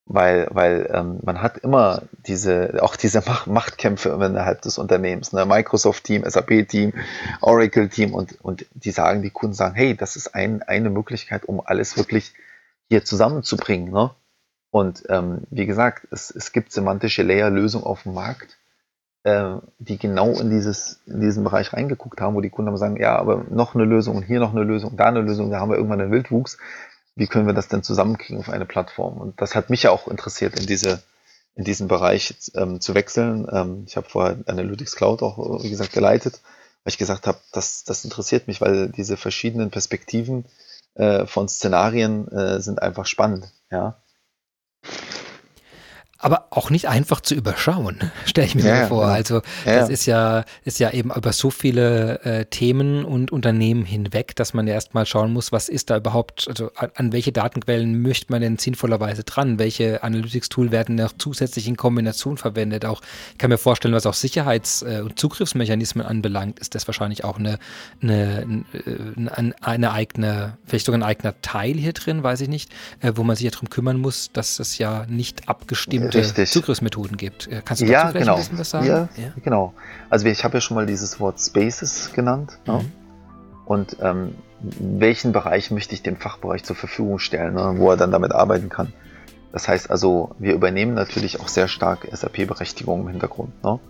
weil, weil ähm, man hat immer diese, auch diese Macht, Machtkämpfe innerhalb des Unternehmens, ne? Microsoft-Team, SAP-Team, Oracle-Team und, und die sagen, die Kunden sagen, hey, das ist ein, eine Möglichkeit, um alles wirklich hier zusammenzubringen. Ne? Und ähm, wie gesagt, es, es gibt semantische Layer-Lösungen auf dem Markt, äh, die genau in, dieses, in diesen Bereich reingeguckt haben, wo die Kunden sagen, ja, aber noch eine Lösung und hier noch eine Lösung, da eine Lösung, da haben wir irgendwann einen Wildwuchs wie können wir das denn zusammenkriegen auf eine Plattform? Und das hat mich ja auch interessiert, in diese in diesen Bereich ähm, zu wechseln. Ähm, ich habe vorher Analytics Cloud auch, wie gesagt, geleitet, weil ich gesagt habe, das, das interessiert mich, weil diese verschiedenen Perspektiven äh, von Szenarien äh, sind einfach spannend. Ja, aber auch nicht einfach zu überschauen, <laughs> stelle ich mir ja, vor. Genau. Also ja. das ist ja, ist ja eben über so viele äh, Themen und Unternehmen hinweg, dass man erstmal schauen muss, was ist da überhaupt, also an, an welche Datenquellen möchte man denn sinnvollerweise dran? Welche Analytics-Tool werden noch zusätzlich in Kombination verwendet? Auch, ich kann mir vorstellen, was auch Sicherheits- äh, und Zugriffsmechanismen anbelangt, ist das wahrscheinlich auch eine, eine, eine, eine eigene, vielleicht sogar ein eigener Teil hier drin, weiß ich nicht, äh, wo man sich ja darum kümmern muss, dass es ja nicht abgestimmt bestimmte Richtig. Zugriffsmethoden gibt. Äh, kannst du ja, dazu genau. ein bisschen was sagen? Ja, ja. genau. Also ich habe ja schon mal dieses Wort Spaces genannt. Ne? Mhm. Ne? Und ähm, welchen Bereich möchte ich dem Fachbereich zur Verfügung stellen, ne? wo er dann damit arbeiten kann. Das heißt also, wir übernehmen natürlich auch sehr stark SAP-Berechtigung im Hintergrund. Ne?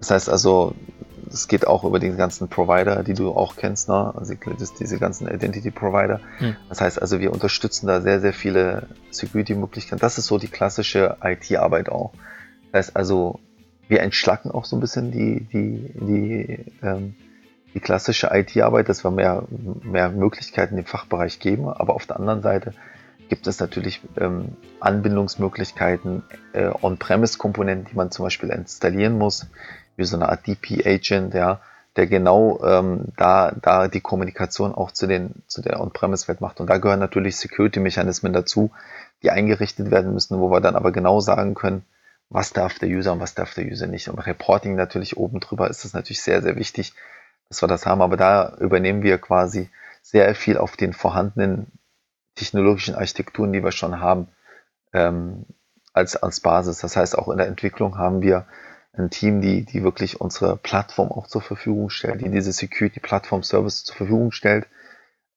Das heißt also, es geht auch über die ganzen Provider, die du auch kennst, ne? also diese ganzen Identity Provider. Hm. Das heißt also, wir unterstützen da sehr, sehr viele Security-Möglichkeiten. Das ist so die klassische IT-Arbeit auch. Das heißt also, wir entschlacken auch so ein bisschen die, die, die, ähm, die klassische IT-Arbeit, dass wir mehr, mehr Möglichkeiten im Fachbereich geben. Aber auf der anderen Seite gibt es natürlich ähm, Anbindungsmöglichkeiten, äh, On-Premise-Komponenten, die man zum Beispiel installieren muss wie so eine Art DP-Agent, ja, der genau ähm, da, da die Kommunikation auch zu, den, zu der On-Premise-Welt macht. Und da gehören natürlich Security-Mechanismen dazu, die eingerichtet werden müssen, wo wir dann aber genau sagen können, was darf der User und was darf der User nicht. Und Reporting natürlich oben drüber ist das natürlich sehr, sehr wichtig, dass wir das haben. Aber da übernehmen wir quasi sehr viel auf den vorhandenen technologischen Architekturen, die wir schon haben, ähm, als, als Basis. Das heißt, auch in der Entwicklung haben wir ein Team, die, die wirklich unsere Plattform auch zur Verfügung stellt, die diese Security Plattform Service zur Verfügung stellt,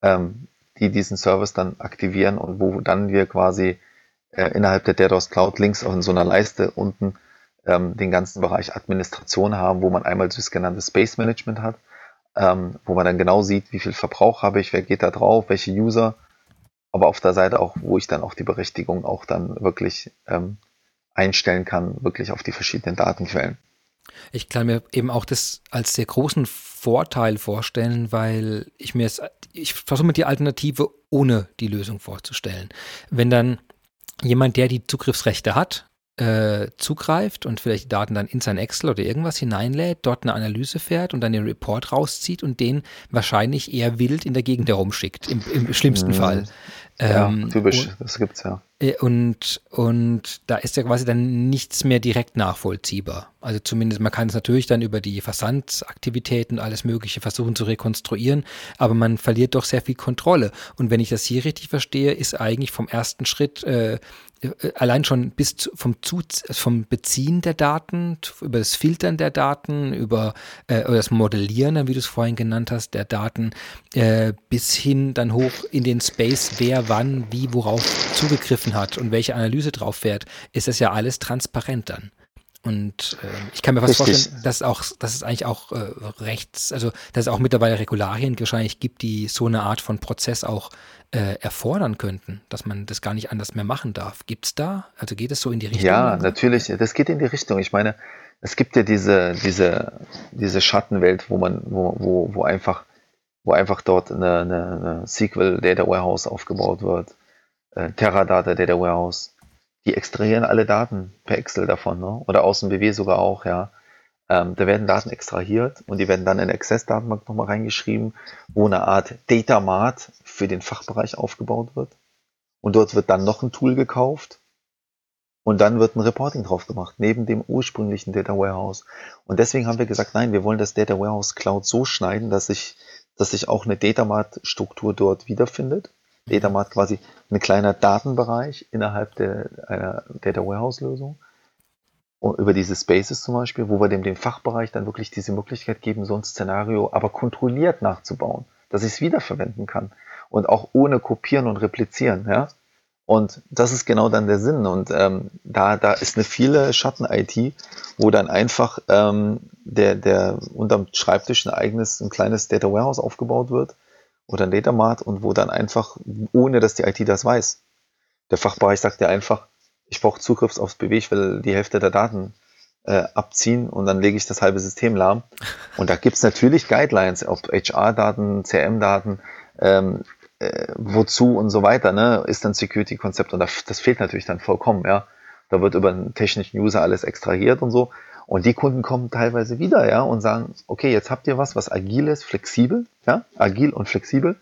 ähm, die diesen Service dann aktivieren und wo dann wir quasi äh, innerhalb der DDoS Cloud links auch in so einer Leiste unten ähm, den ganzen Bereich Administration haben, wo man einmal das genannte Space Management hat, ähm, wo man dann genau sieht, wie viel Verbrauch habe ich, wer geht da drauf, welche User, aber auf der Seite auch, wo ich dann auch die Berechtigung auch dann wirklich ähm, einstellen kann, wirklich auf die verschiedenen Datenquellen. Ich kann mir eben auch das als sehr großen Vorteil vorstellen, weil ich mir es, ich versuche mir die Alternative ohne die Lösung vorzustellen. Wenn dann jemand, der die Zugriffsrechte hat, äh, zugreift und vielleicht die Daten dann in sein Excel oder irgendwas hineinlädt, dort eine Analyse fährt und dann den Report rauszieht und den wahrscheinlich eher wild in der Gegend herumschickt, im, im schlimmsten mhm. Fall. Ja, ähm, typisch, und, das gibt's ja. Äh, und, und da ist ja quasi dann nichts mehr direkt nachvollziehbar. Also zumindest, man kann es natürlich dann über die Versandsaktivitäten alles Mögliche versuchen zu rekonstruieren, aber man verliert doch sehr viel Kontrolle. Und wenn ich das hier richtig verstehe, ist eigentlich vom ersten Schritt äh, äh, allein schon bis vom, zu, vom Beziehen der Daten, über das Filtern der Daten, über äh, das Modellieren, wie du es vorhin genannt hast, der Daten, äh, bis hin dann hoch in den Space, wer wann, wie, worauf zugegriffen hat und welche Analyse drauf fährt, ist das ja alles transparent dann. Und äh, ich kann mir fast Richtig. vorstellen, dass auch, dass es eigentlich auch äh, rechts, also dass es auch mittlerweile Regularien wahrscheinlich gibt, die so eine Art von Prozess auch äh, erfordern könnten, dass man das gar nicht anders mehr machen darf. Gibt es da? Also geht es so in die Richtung? Ja, natürlich, das geht in die Richtung. Ich meine, es gibt ja diese, diese, diese Schattenwelt, wo man, wo, wo, wo einfach, wo einfach dort eine, eine, eine SQL Data Warehouse aufgebaut wird, äh, Teradata Data Warehouse die extrahieren alle Daten per Excel davon, ne? oder aus dem BW sogar auch, ja. Ähm, da werden Daten extrahiert und die werden dann in Access-Datenbank nochmal reingeschrieben, wo eine Art Data Mart für den Fachbereich aufgebaut wird. Und dort wird dann noch ein Tool gekauft und dann wird ein Reporting drauf gemacht, neben dem ursprünglichen Data Warehouse. Und deswegen haben wir gesagt, nein, wir wollen das Data Warehouse Cloud so schneiden, dass sich, dass sich auch eine Data Mart Struktur dort wiederfindet Data Mart quasi ein kleiner Datenbereich innerhalb der, einer Data Warehouse Lösung. Und über diese Spaces zum Beispiel, wo wir dem, dem Fachbereich dann wirklich diese Möglichkeit geben, so ein Szenario aber kontrolliert nachzubauen, dass ich es wiederverwenden kann und auch ohne kopieren und replizieren, ja. Und das ist genau dann der Sinn. Und ähm, da, da ist eine viele Schatten-IT, wo dann einfach ähm, der, der unterm Schreibtisch ein eigenes, ein kleines Data Warehouse aufgebaut wird, oder ein Datamart und wo dann einfach, ohne dass die IT das weiß, der Fachbereich sagt ja einfach, ich brauche Zugriff aufs BW, ich will die Hälfte der Daten äh, abziehen und dann lege ich das halbe System lahm. <laughs> Und da gibt's natürlich Guidelines, ob HR-Daten, CM-Daten, ähm, äh, wozu und so weiter, ne, ist dann Security-Konzept und das, das fehlt natürlich dann vollkommen, ja. Da wird über einen technischen User alles extrahiert und so. Und die Kunden kommen teilweise wieder, ja, und sagen, okay, jetzt habt ihr was, was agil ist, flexibel, ja, agil und flexibel.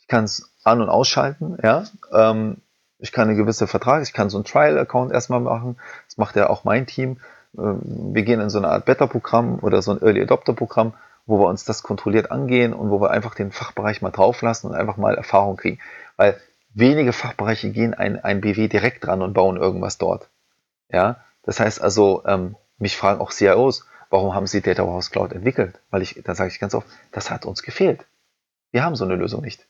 Ich kann es an- und ausschalten, ja. Ähm, ich kann eine gewisse Vertrag, ich kann so einen Trial-Account erstmal machen. Das macht ja auch mein Team. Ähm, wir gehen in so eine Art Beta-Programm oder so ein Early Adopter-Programm, wo wir uns das kontrolliert angehen und wo wir einfach den Fachbereich mal drauflassen und einfach mal Erfahrung kriegen. Weil wenige Fachbereiche gehen ein, ein BW direkt dran und bauen irgendwas dort. Ja, das heißt also, ähm, mich fragen auch CIOs, warum haben sie Data Warehouse Cloud entwickelt? Weil ich, da sage ich ganz oft, das hat uns gefehlt. Wir haben so eine Lösung nicht.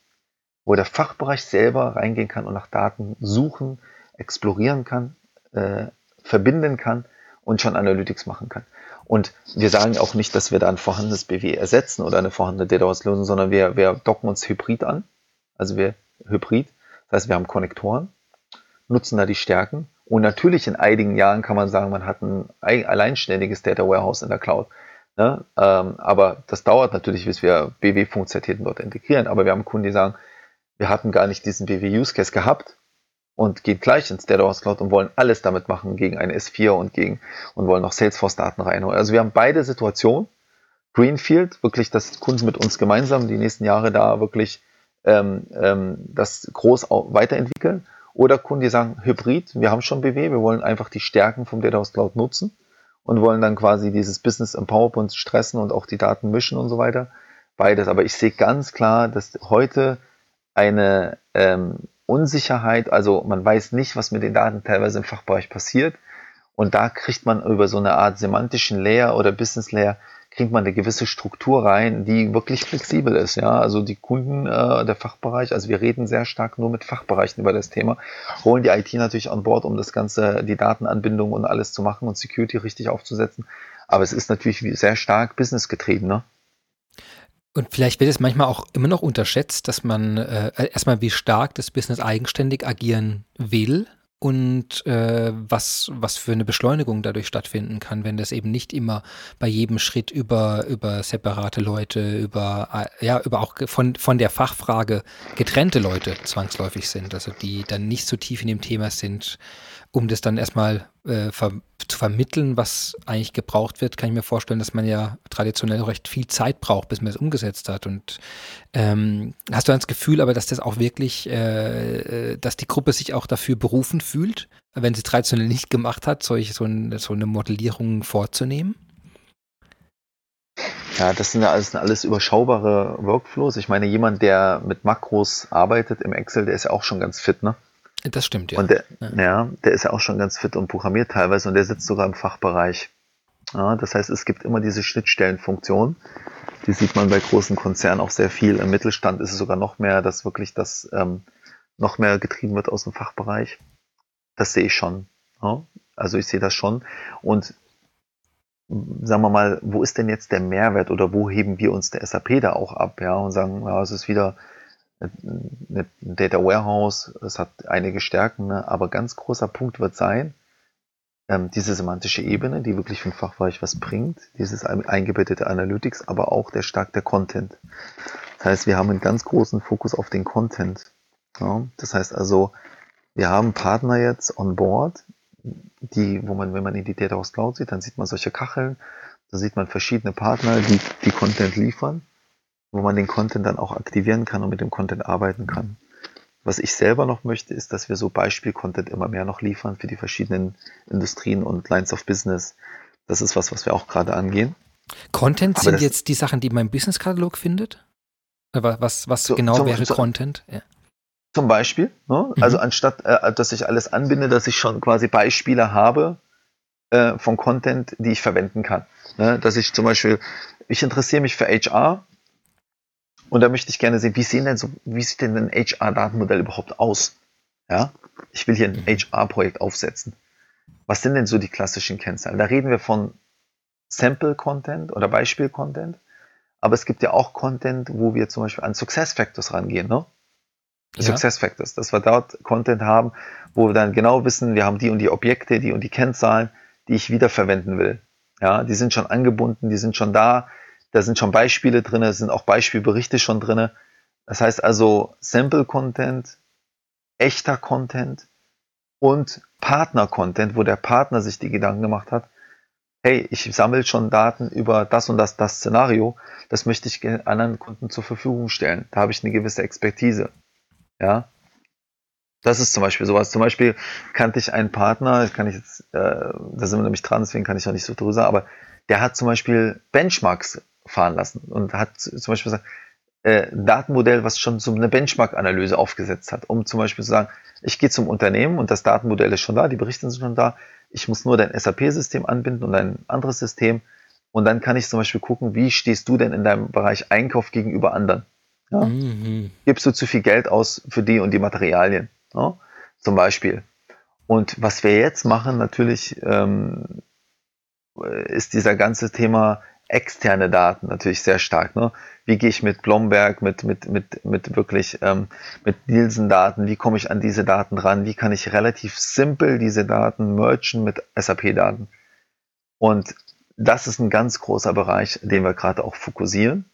Wo der Fachbereich selber reingehen kann und nach Daten suchen, explorieren kann, äh, verbinden kann und schon Analytics machen kann. Und wir sagen auch nicht, dass wir da ein vorhandenes BW ersetzen oder eine vorhandene Data Warehouse Lösung, sondern wir, wir docken uns Hybrid an. Also wir Hybrid. Das heißt, wir haben Konnektoren, nutzen da die Stärken und natürlich in einigen Jahren kann man sagen, man hat ein alleinständiges Data Warehouse in der Cloud. Ne? Ähm, aber das dauert natürlich, bis wir BW-Funktionalitäten dort integrieren. Aber wir haben Kunden, die sagen, wir hatten gar nicht diesen BW-Use-Case gehabt und gehen gleich ins Data Warehouse Cloud und wollen alles damit machen gegen eine S4 und gegen und wollen noch Salesforce-Daten rein. Also wir haben beide Situationen, Greenfield, wirklich, dass Kunden mit uns gemeinsam die nächsten Jahre da wirklich ähm, ähm, das groß weiterentwickeln. Oder Kunden, die sagen, Hybrid, wir haben schon BW, wir wollen einfach die Stärken vom Data House Cloud nutzen und wollen dann quasi dieses Business Empowerment stressen und auch die Daten mischen und so weiter. Beides. Aber ich sehe ganz klar, dass heute eine ähm, Unsicherheit, also man weiß nicht, was mit den Daten teilweise im Fachbereich passiert. Und da kriegt man über so eine Art semantischen Layer oder Business Layer kriegt man eine gewisse Struktur rein, die wirklich flexibel ist. Ja, also die Kunden, äh, der Fachbereich, also wir reden sehr stark nur mit Fachbereichen über das Thema, holen die IT natürlich an Bord, um das Ganze, die Datenanbindung und alles zu machen und Security richtig aufzusetzen. Aber es ist natürlich sehr stark businessgetrieben. Ne? Und vielleicht wird es manchmal auch immer noch unterschätzt, dass man äh, erstmal, wie stark das Business eigenständig agieren will und äh, was, was für eine Beschleunigung dadurch stattfinden kann, wenn das eben nicht immer bei jedem Schritt über, über separate Leute, über, äh, ja, über auch von, von der Fachfrage getrennte Leute zwangsläufig sind, also die dann nicht so tief in dem Thema sind, um das dann erstmal äh, ver zu vermitteln, was eigentlich gebraucht wird, kann ich mir vorstellen, dass man ja traditionell recht viel Zeit braucht, bis man es umgesetzt hat. Und ähm, hast du das Gefühl aber, dass das auch wirklich, äh, dass die Gruppe sich auch dafür berufen fühlt, wenn sie traditionell nicht gemacht hat, solche, so, ein, so eine Modellierung vorzunehmen? Ja, das sind ja alles, alles überschaubare Workflows. Ich meine, jemand, der mit Makros arbeitet im Excel, der ist ja auch schon ganz fit, ne? Das stimmt, ja. Und der, ja. ja. der ist ja auch schon ganz fit und programmiert teilweise und der sitzt sogar im Fachbereich. Ja, das heißt, es gibt immer diese Schnittstellenfunktion. Die sieht man bei großen Konzernen auch sehr viel. Im Mittelstand ist es sogar noch mehr, dass wirklich das ähm, noch mehr getrieben wird aus dem Fachbereich. Das sehe ich schon. Ja? Also ich sehe das schon. Und sagen wir mal, wo ist denn jetzt der Mehrwert oder wo heben wir uns der SAP da auch ab? Ja, und sagen, ja, es ist wieder ein Data Warehouse, es hat einige Stärken, ne? aber ganz großer Punkt wird sein, ähm, diese semantische Ebene, die wirklich für den Fachbereich was bringt, dieses eingebettete Analytics, aber auch der stark der Content. Das heißt, wir haben einen ganz großen Fokus auf den Content. Ja? Das heißt also, wir haben Partner jetzt on board, die, wo man, wenn man in die Data House Cloud sieht, dann sieht man solche Kacheln, da sieht man verschiedene Partner, die die Content liefern wo man den Content dann auch aktivieren kann und mit dem Content arbeiten kann. Was ich selber noch möchte, ist, dass wir so Beispiel-Content immer mehr noch liefern für die verschiedenen Industrien und Lines of Business. Das ist was, was wir auch gerade angehen. Content Aber sind jetzt die Sachen, die man im Business-Katalog findet? Was, was so, genau zum, wäre zum, Content? Ja. Zum Beispiel, ne? mhm. also anstatt, äh, dass ich alles anbinde, dass ich schon quasi Beispiele habe äh, von Content, die ich verwenden kann. Ne? Dass ich zum Beispiel, ich interessiere mich für HR, und da möchte ich gerne sehen, wie sehen denn so, wie sieht denn ein HR-Datenmodell überhaupt aus? Ja, ich will hier ein HR-Projekt aufsetzen. Was sind denn so die klassischen Kennzahlen? Da reden wir von Sample-Content oder Beispiel-Content. Aber es gibt ja auch Content, wo wir zum Beispiel an Success Factors rangehen, ne? Ja. Success Factors, dass wir dort Content haben, wo wir dann genau wissen, wir haben die und die Objekte, die und die Kennzahlen, die ich wiederverwenden will. Ja, die sind schon angebunden, die sind schon da, da sind schon Beispiele drin, da sind auch Beispielberichte schon drin. Das heißt also Sample-Content, echter Content und Partner-Content, wo der Partner sich die Gedanken gemacht hat, hey, ich sammle schon Daten über das und das, das Szenario, das möchte ich anderen Kunden zur Verfügung stellen. Da habe ich eine gewisse Expertise. Ja, das ist zum Beispiel sowas. Zum Beispiel kannte ich einen Partner, kann ich jetzt, äh, da sind wir nämlich dran, deswegen kann ich noch nicht so drüber sagen, aber der hat zum Beispiel Benchmarks fahren lassen und hat zum Beispiel gesagt, äh, ein Datenmodell, was schon so eine Benchmark-Analyse aufgesetzt hat, um zum Beispiel zu sagen, ich gehe zum Unternehmen und das Datenmodell ist schon da, die Berichte sind schon da, ich muss nur dein SAP-System anbinden und ein anderes System und dann kann ich zum Beispiel gucken, wie stehst du denn in deinem Bereich Einkauf gegenüber anderen? Ja? Mhm. Gibst du zu viel Geld aus für die und die Materialien? Ja? Zum Beispiel. Und was wir jetzt machen, natürlich, ähm, ist dieser ganze Thema externe Daten natürlich sehr stark. Ne? Wie gehe ich mit Blomberg, mit, mit, mit, mit wirklich ähm, mit Nielsen-Daten, wie komme ich an diese Daten ran? Wie kann ich relativ simpel diese Daten mergen mit SAP-Daten? Und das ist ein ganz großer Bereich, den wir gerade auch fokussieren.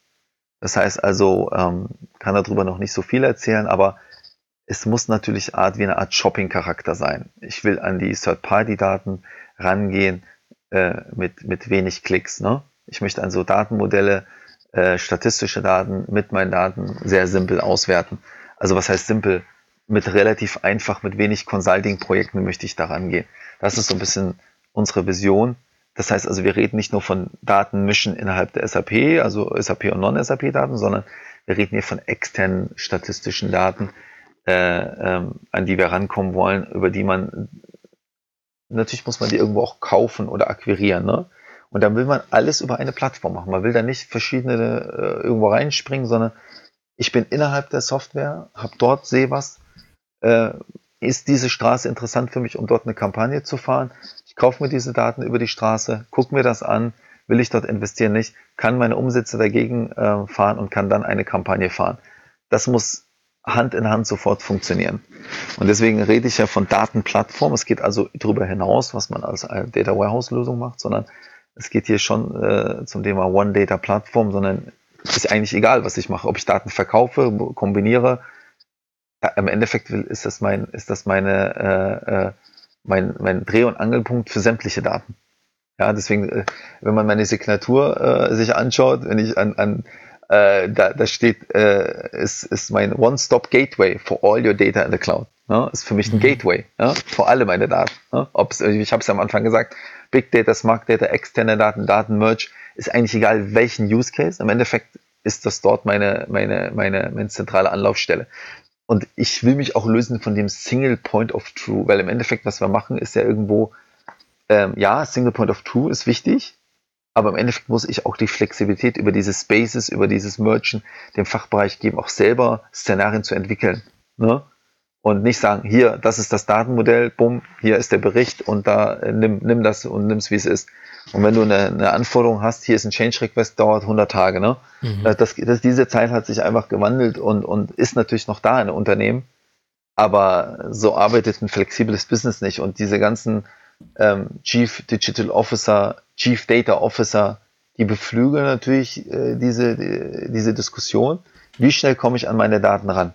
Das heißt also, ähm, kann darüber noch nicht so viel erzählen, aber es muss natürlich Art wie eine Art Shopping-Charakter sein. Ich will an die Third-Party-Daten rangehen äh, mit, mit wenig Klicks. Ne? Ich möchte also Datenmodelle, äh, statistische Daten mit meinen Daten sehr simpel auswerten. Also was heißt simpel? Mit relativ einfach, mit wenig Consulting-Projekten möchte ich daran gehen. Das ist so ein bisschen unsere Vision. Das heißt also, wir reden nicht nur von Datenmischen innerhalb der SAP, also SAP und Non-SAP-Daten, sondern wir reden hier von externen statistischen Daten, äh, ähm, an die wir rankommen wollen, über die man, natürlich muss man die irgendwo auch kaufen oder akquirieren, ne? Und dann will man alles über eine Plattform machen. Man will da nicht verschiedene äh, irgendwo reinspringen, sondern ich bin innerhalb der Software, habe dort, sehe was, äh, ist diese Straße interessant für mich, um dort eine Kampagne zu fahren? Ich kaufe mir diese Daten über die Straße, gucke mir das an, will ich dort investieren, nicht, kann meine Umsätze dagegen äh, fahren und kann dann eine Kampagne fahren. Das muss Hand in Hand sofort funktionieren. Und deswegen rede ich ja von Datenplattform. Es geht also darüber hinaus, was man als Data Warehouse Lösung macht, sondern es geht hier schon äh, zum Thema One Data Plattform, sondern ist eigentlich egal, was ich mache, ob ich Daten verkaufe, kombiniere. Ja, Im Endeffekt ist das mein, ist das meine, äh, äh, mein, mein Dreh- und Angelpunkt für sämtliche Daten. Ja, deswegen, äh, wenn man meine Signatur äh, sich anschaut, wenn ich an, an äh, da, da steht, äh, ist, ist mein One-Stop-Gateway for all your data in the cloud. Ja, ist für mich ein mhm. Gateway ja, für alle meine Daten. Ja. Ob's, ich habe es am Anfang gesagt, Big Data, Smart Data, externe Daten, Daten-Merge, ist eigentlich egal, welchen Use Case. Im Endeffekt ist das dort meine, meine, meine, meine zentrale Anlaufstelle. Und ich will mich auch lösen von dem Single Point of True, weil im Endeffekt, was wir machen, ist ja irgendwo, ähm, ja, Single Point of True ist wichtig, aber im Endeffekt muss ich auch die Flexibilität über diese Spaces, über dieses Merchant dem Fachbereich geben, auch selber Szenarien zu entwickeln. Ne? Und nicht sagen, hier, das ist das Datenmodell, bumm, hier ist der Bericht und da äh, nimm, nimm das und nimm es, wie es ist. Und wenn du eine, eine Anforderung hast, hier ist ein Change Request, dauert 100 Tage, ne? Mhm. Äh, das, das, diese Zeit hat sich einfach gewandelt und, und ist natürlich noch da in einem Unternehmen, aber so arbeitet ein flexibles Business nicht und diese ganzen ähm, Chief Digital Officer, Chief Data Officer, die beflügeln natürlich äh, diese, die, diese Diskussion. Wie schnell komme ich an meine Daten ran?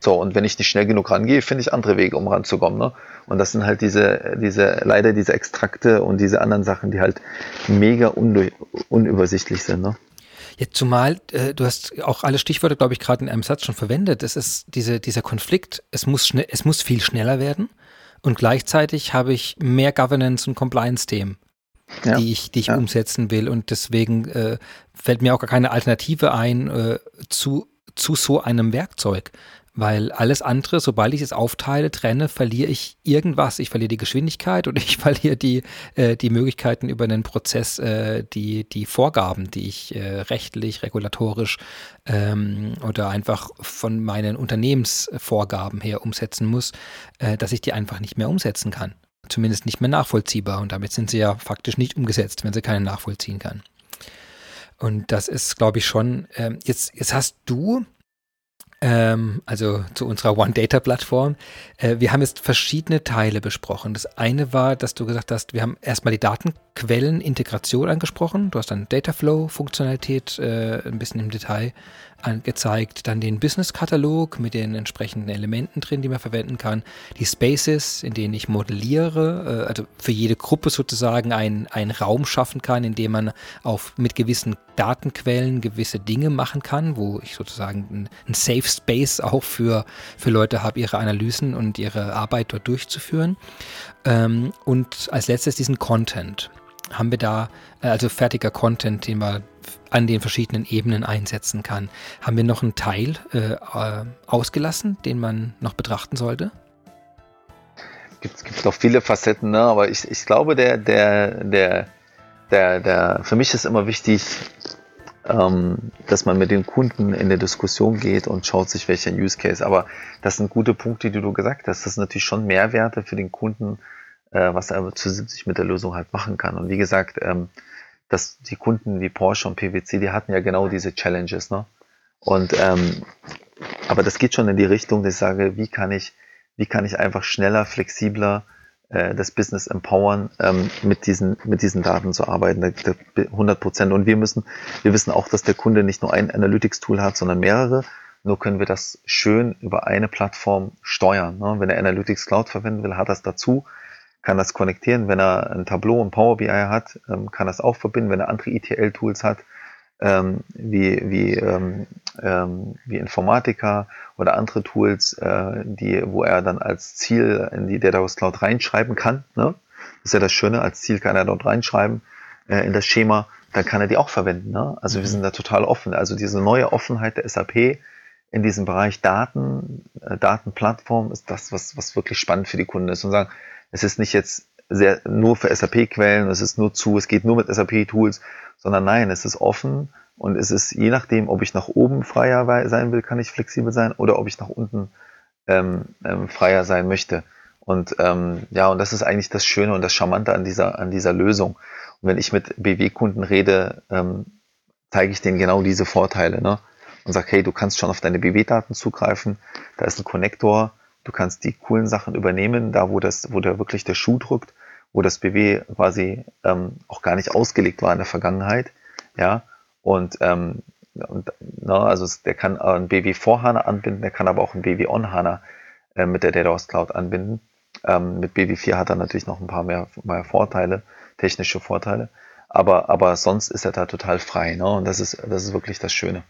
So, und wenn ich nicht schnell genug rangehe, finde ich andere Wege, um ranzukommen. Ne? Und das sind halt diese, diese, leider diese Extrakte und diese anderen Sachen, die halt mega unübersichtlich sind. Ne? Ja, zumal, äh, du hast auch alle Stichworte, glaube ich, gerade in einem Satz schon verwendet. Es ist diese, dieser Konflikt, es muss, schnell, es muss viel schneller werden und gleichzeitig habe ich mehr Governance und Compliance-Themen. Ja. die ich, die ich ja. umsetzen will. Und deswegen äh, fällt mir auch gar keine Alternative ein äh, zu, zu so einem Werkzeug. Weil alles andere, sobald ich es aufteile, trenne, verliere ich irgendwas. Ich verliere die Geschwindigkeit und <laughs> ich verliere die, äh, die Möglichkeiten über einen Prozess, äh, die, die Vorgaben, die ich äh, rechtlich, regulatorisch ähm, oder einfach von meinen Unternehmensvorgaben her umsetzen muss, äh, dass ich die einfach nicht mehr umsetzen kann. Zumindest nicht mehr nachvollziehbar. Und damit sind sie ja faktisch nicht umgesetzt, wenn sie keine nachvollziehen kann. Und das ist, glaube ich, schon, ähm, jetzt, jetzt hast du ähm, also zu unserer One Data Plattform. Äh, wir haben jetzt verschiedene Teile besprochen. Das eine war, dass du gesagt hast, wir haben erstmal die Datenquellenintegration angesprochen. Du hast dann Dataflow Funktionalität äh, ein bisschen im Detail angezeigt, dann den Business-Katalog mit den entsprechenden Elementen drin, die man verwenden kann, die Spaces, in denen ich modelliere, äh, also für jede Gruppe sozusagen einen Raum schaffen kann, in dem man auf, mit gewissen Datenquellen gewisse Dinge machen kann, wo ich sozusagen ein Safe Space auch für, für Leute habe, ihre Analysen und ihre Arbeit dort durchzuführen. Ähm, und als letztes diesen Content haben wir da, äh, also fertiger Content, den man an den verschiedenen Ebenen einsetzen kann. Haben wir noch einen Teil äh, äh ausgelassen, den man noch betrachten sollte? Es gibt noch viele Facetten, ne? aber ich, ich glaube, der, der, der, der, der, für mich ist immer wichtig, ähm, dass man mit den Kunden in der Diskussion geht und schaut sich welcher Use Case. Aber das sind gute Punkte, die du gesagt hast. Das sind natürlich schon Mehrwerte für den Kunden, äh, was er zusätzlich mit der Lösung halt machen kann. Und wie gesagt, ähm, dass die Kunden wie Porsche und PwC, die hatten ja genau diese Challenges, ne? Und ähm, aber das geht schon in die Richtung, dass ich sage, wie kann ich, wie kann ich einfach schneller, flexibler äh, das Business empowern, ähm, mit diesen mit diesen Daten zu arbeiten, 100 Prozent. Und wir müssen, wir wissen auch, dass der Kunde nicht nur ein Analytics-Tool hat, sondern mehrere. Nur können wir das schön über eine Plattform steuern. Ne? Wenn er Analytics Cloud verwenden will, hat das dazu kann das konnektieren. Wenn er ein Tableau und Power BI hat, ähm, kann das auch verbinden. Wenn er andere ETL-Tools hat, ähm, wie, wie, ähm, ähm, wie Informatica oder andere Tools, äh, die, wo er dann als Ziel in die Data Cloud reinschreiben kann. Ne? Das ist ja das Schöne, als Ziel kann er dort reinschreiben äh, in das Schema, dann kann er die auch verwenden. Ne? Also wir mhm. sind da total offen. Also diese neue Offenheit der SAP in diesem Bereich Daten, äh, Datenplattform ist das, was, was wirklich spannend für die Kunden ist. Und sagen, es ist nicht jetzt sehr, nur für SAP-Quellen, es ist nur zu, es geht nur mit SAP-Tools, sondern nein, es ist offen und es ist je nachdem, ob ich nach oben freier sein will, kann ich flexibel sein oder ob ich nach unten ähm, ähm, freier sein möchte. Und ähm, ja, und das ist eigentlich das Schöne und das Charmante an dieser, an dieser Lösung. Und wenn ich mit BW-Kunden rede, ähm, zeige ich denen genau diese Vorteile. Ne? Und sage, hey, du kannst schon auf deine BW-Daten zugreifen, da ist ein Konnektor, du kannst die coolen Sachen übernehmen, da wo das, wo da wirklich der Schuh drückt, wo das BW quasi ähm, auch gar nicht ausgelegt war in der Vergangenheit. Ja, und, ähm, und na, also der kann ein BW vor HANA anbinden, der kann aber auch ein BW on HANA äh, mit der Data Cloud anbinden. Ähm, mit BW4 hat er natürlich noch ein paar mehr, mehr Vorteile, technische Vorteile. Aber, aber sonst ist er da total frei. Ne? Und das ist, das ist wirklich das Schöne.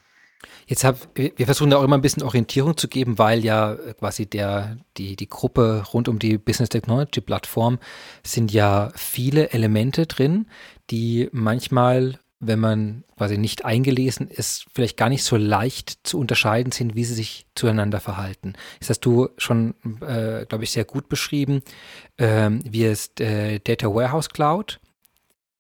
Jetzt hab, wir versuchen da auch immer ein bisschen Orientierung zu geben, weil ja quasi der, die, die Gruppe rund um die Business Technology Plattform sind ja viele Elemente drin, die manchmal wenn man quasi nicht eingelesen ist, vielleicht gar nicht so leicht zu unterscheiden sind, wie sie sich zueinander verhalten. Das hast du schon, äh, glaube ich, sehr gut beschrieben, ähm, wie es äh, Data Warehouse Cloud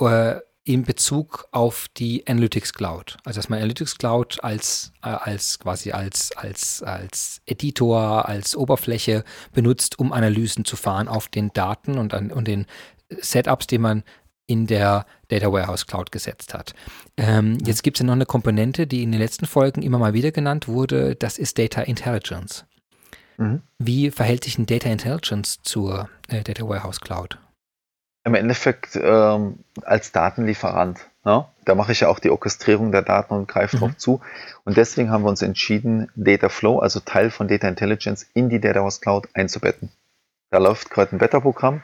äh, in Bezug auf die Analytics Cloud. Also dass man Analytics Cloud als, äh, als quasi als, als, als Editor, als Oberfläche benutzt, um Analysen zu fahren auf den Daten und, an, und den Setups, die man in der Data Warehouse Cloud gesetzt hat. Ähm. Jetzt gibt es ja noch eine Komponente, die in den letzten Folgen immer mal wieder genannt wurde, das ist Data Intelligence. Mhm. Wie verhält sich ein Data Intelligence zur äh, Data Warehouse Cloud? Im Endeffekt ähm, als Datenlieferant. Ne? Da mache ich ja auch die Orchestrierung der Daten und greife mhm. drauf zu. Und deswegen haben wir uns entschieden, Data Flow, also Teil von Data Intelligence, in die Data Warehouse Cloud einzubetten. Da läuft gerade ein Beta-Programm.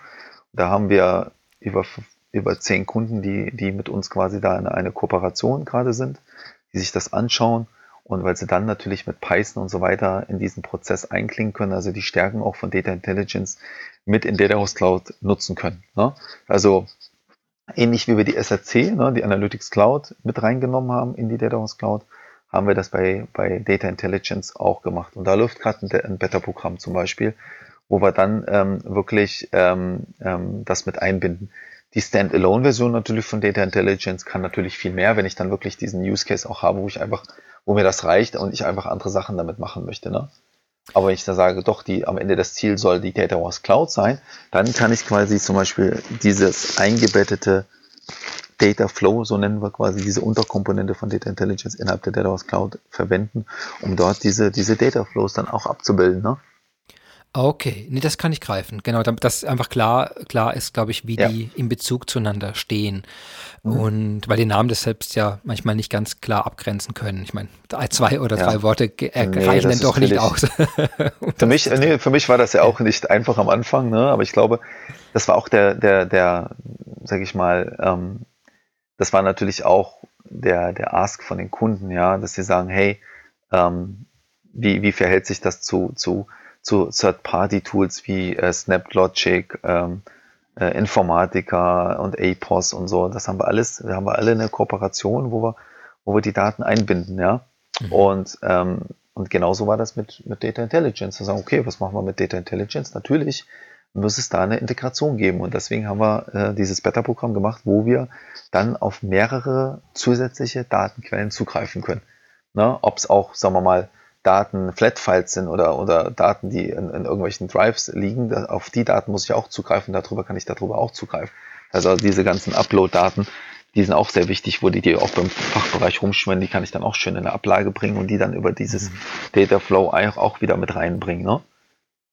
Da haben wir über über zehn Kunden, die, die mit uns quasi da in eine Kooperation gerade sind, die sich das anschauen und weil sie dann natürlich mit Python und so weiter in diesen Prozess einklingen können, also die Stärken auch von Data Intelligence mit in Data House Cloud nutzen können. Ne? Also ähnlich wie wir die SRC, ne, die Analytics Cloud mit reingenommen haben in die Data House Cloud, haben wir das bei, bei Data Intelligence auch gemacht. Und da läuft gerade ein, ein Beta-Programm zum Beispiel, wo wir dann ähm, wirklich ähm, ähm, das mit einbinden. Die Standalone-Version natürlich von Data Intelligence kann natürlich viel mehr, wenn ich dann wirklich diesen Use Case auch habe, wo ich einfach, wo mir das reicht und ich einfach andere Sachen damit machen möchte. Ne? Aber wenn ich da sage, doch, die am Ende das Ziel soll die Data Warehouse Cloud sein, dann kann ich quasi zum Beispiel dieses eingebettete Data Flow, so nennen wir quasi diese Unterkomponente von Data Intelligence innerhalb der Data Warehouse Cloud verwenden, um dort diese, diese Data Flows dann auch abzubilden. Ne? Okay, nee, das kann ich greifen. Genau, dass einfach klar, klar ist, glaube ich, wie ja. die in Bezug zueinander stehen. Mhm. Und weil die Namen das selbst ja manchmal nicht ganz klar abgrenzen können. Ich meine, zwei oder drei ja. Worte äh, nee, reichen dann doch nicht aus. <laughs> für, mich, nee, für mich war das ja auch nicht einfach am Anfang, ne? aber ich glaube, das war auch der, der, der, sag ich mal, ähm, das war natürlich auch der, der Ask von den Kunden, ja, dass sie sagen, hey, ähm, wie, wie verhält sich das zu, zu zu Third-Party-Tools wie äh, SnapLogic, ähm, äh, Informatica und APOS und so. Das haben wir alles, da haben wir alle eine Kooperation, wo wir, wo wir die Daten einbinden, ja. Mhm. Und, ähm, und genauso war das mit, mit Data Intelligence. Zu sagen, okay, was machen wir mit Data Intelligence? Natürlich muss es da eine Integration geben. Und deswegen haben wir äh, dieses Beta-Programm gemacht, wo wir dann auf mehrere zusätzliche Datenquellen zugreifen können. Ne? Ob es auch, sagen wir mal, Daten Flat-Files sind oder, oder Daten, die in, in irgendwelchen Drives liegen, da, auf die Daten muss ich auch zugreifen, darüber kann ich darüber auch zugreifen. Also diese ganzen Upload-Daten, die sind auch sehr wichtig, wo die die auch beim Fachbereich rumschwimmen, die kann ich dann auch schön in eine Ablage bringen und die dann über dieses mhm. Data Flow auch wieder mit reinbringen. Ne?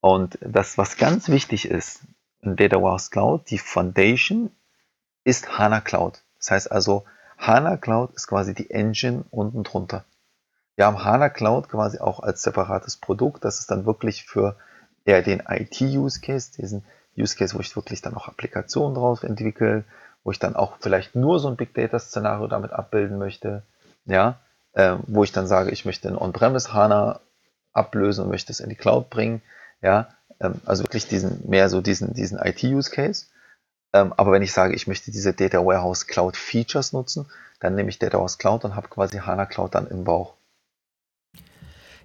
Und das, was ganz wichtig ist in Data Warehouse Cloud, die Foundation ist HANA Cloud. Das heißt also, HANA Cloud ist quasi die Engine unten drunter. Wir haben HANA Cloud quasi auch als separates Produkt. Das ist dann wirklich für eher den IT-Use Case, diesen Use Case, wo ich wirklich dann auch Applikationen drauf entwickle, wo ich dann auch vielleicht nur so ein Big Data Szenario damit abbilden möchte, ja, äh, wo ich dann sage, ich möchte ein On-Premise HANA ablösen und möchte es in die Cloud bringen, ja, ähm, also wirklich diesen, mehr so diesen, diesen IT-Use Case. Ähm, aber wenn ich sage, ich möchte diese Data Warehouse Cloud Features nutzen, dann nehme ich Data Warehouse Cloud und habe quasi HANA Cloud dann im Bauch.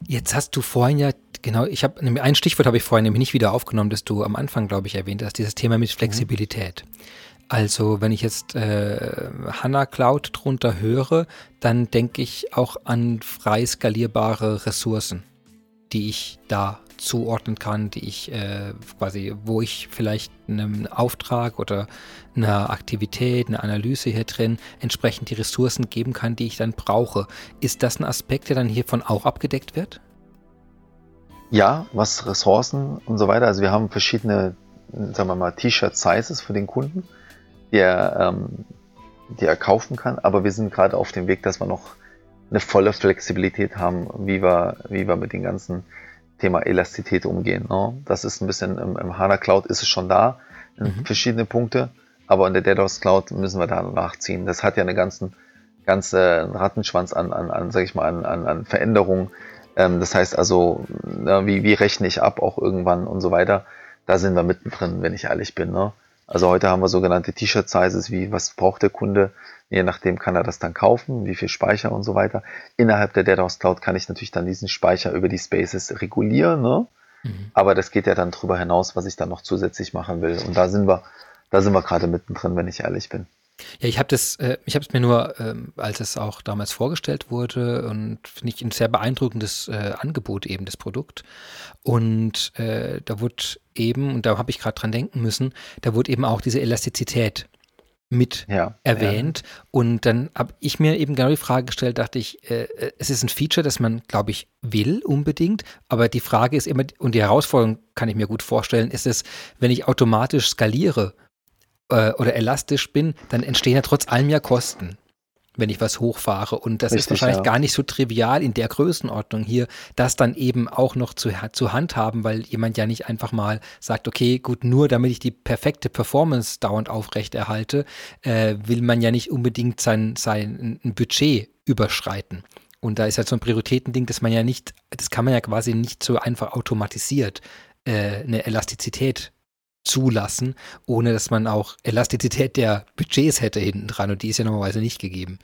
Jetzt hast du vorhin ja, genau, ich habe, ein Stichwort habe ich vorhin nämlich nicht wieder aufgenommen, das du am Anfang, glaube ich, erwähnt hast, dieses Thema mit Flexibilität. Mhm. Also wenn ich jetzt äh, HANA Cloud drunter höre, dann denke ich auch an frei skalierbare Ressourcen, die ich da zuordnen kann, die ich äh, quasi, wo ich vielleicht einen Auftrag oder eine Aktivität, eine Analyse hier drin entsprechend die Ressourcen geben kann, die ich dann brauche. Ist das ein Aspekt, der dann hiervon auch abgedeckt wird? Ja, was Ressourcen und so weiter. Also wir haben verschiedene, sagen wir mal, T-Shirt-Sizes für den Kunden, die er, ähm, die er kaufen kann. Aber wir sind gerade auf dem Weg, dass wir noch eine volle Flexibilität haben, wie wir, wie wir mit den ganzen Thema Elastizität umgehen. Ne? Das ist ein bisschen im, im HANA Cloud ist es schon da, mhm. verschiedene Punkte, aber in der DDoS Cloud müssen wir da nachziehen. Das hat ja eine ganzen, ganze Rattenschwanz an, an, an sag ich mal, an, an, an Veränderungen. Ähm, das heißt also, na, wie, wie rechne ich ab auch irgendwann und so weiter. Da sind wir mittendrin, wenn ich ehrlich bin. Ne? Also heute haben wir sogenannte T-Shirt-Sizes, wie was braucht der Kunde, Je nachdem kann er das dann kaufen, wie viel Speicher und so weiter. Innerhalb der DataHouse Cloud kann ich natürlich dann diesen Speicher über die Spaces regulieren, ne? Mhm. Aber das geht ja dann drüber hinaus, was ich dann noch zusätzlich machen will. Und da sind wir, da sind wir gerade mittendrin, wenn ich ehrlich bin. Ja, ich habe das, äh, ich habe es mir nur, ähm, als es auch damals vorgestellt wurde und finde ich ein sehr beeindruckendes äh, Angebot eben das Produkt. Und äh, da wurde eben, und da habe ich gerade dran denken müssen, da wurde eben auch diese Elastizität mit ja, erwähnt. Ja. Und dann habe ich mir eben genau die Frage gestellt, dachte ich, äh, äh, es ist ein Feature, das man, glaube ich, will unbedingt. Aber die Frage ist immer, und die Herausforderung kann ich mir gut vorstellen, ist es, wenn ich automatisch skaliere äh, oder elastisch bin, dann entstehen ja trotz allem ja Kosten wenn ich was hochfahre. Und das Richtig, ist wahrscheinlich ja. gar nicht so trivial in der Größenordnung hier, das dann eben auch noch zu, zu handhaben, weil jemand ja nicht einfach mal sagt, okay, gut, nur damit ich die perfekte Performance dauernd aufrechterhalte, äh, will man ja nicht unbedingt sein, sein ein Budget überschreiten. Und da ist halt so ein Prioritätending, dass man ja nicht, das kann man ja quasi nicht so einfach automatisiert äh, eine Elastizität zulassen, ohne dass man auch Elastizität der Budgets hätte hinten dran und die ist ja normalerweise nicht gegeben.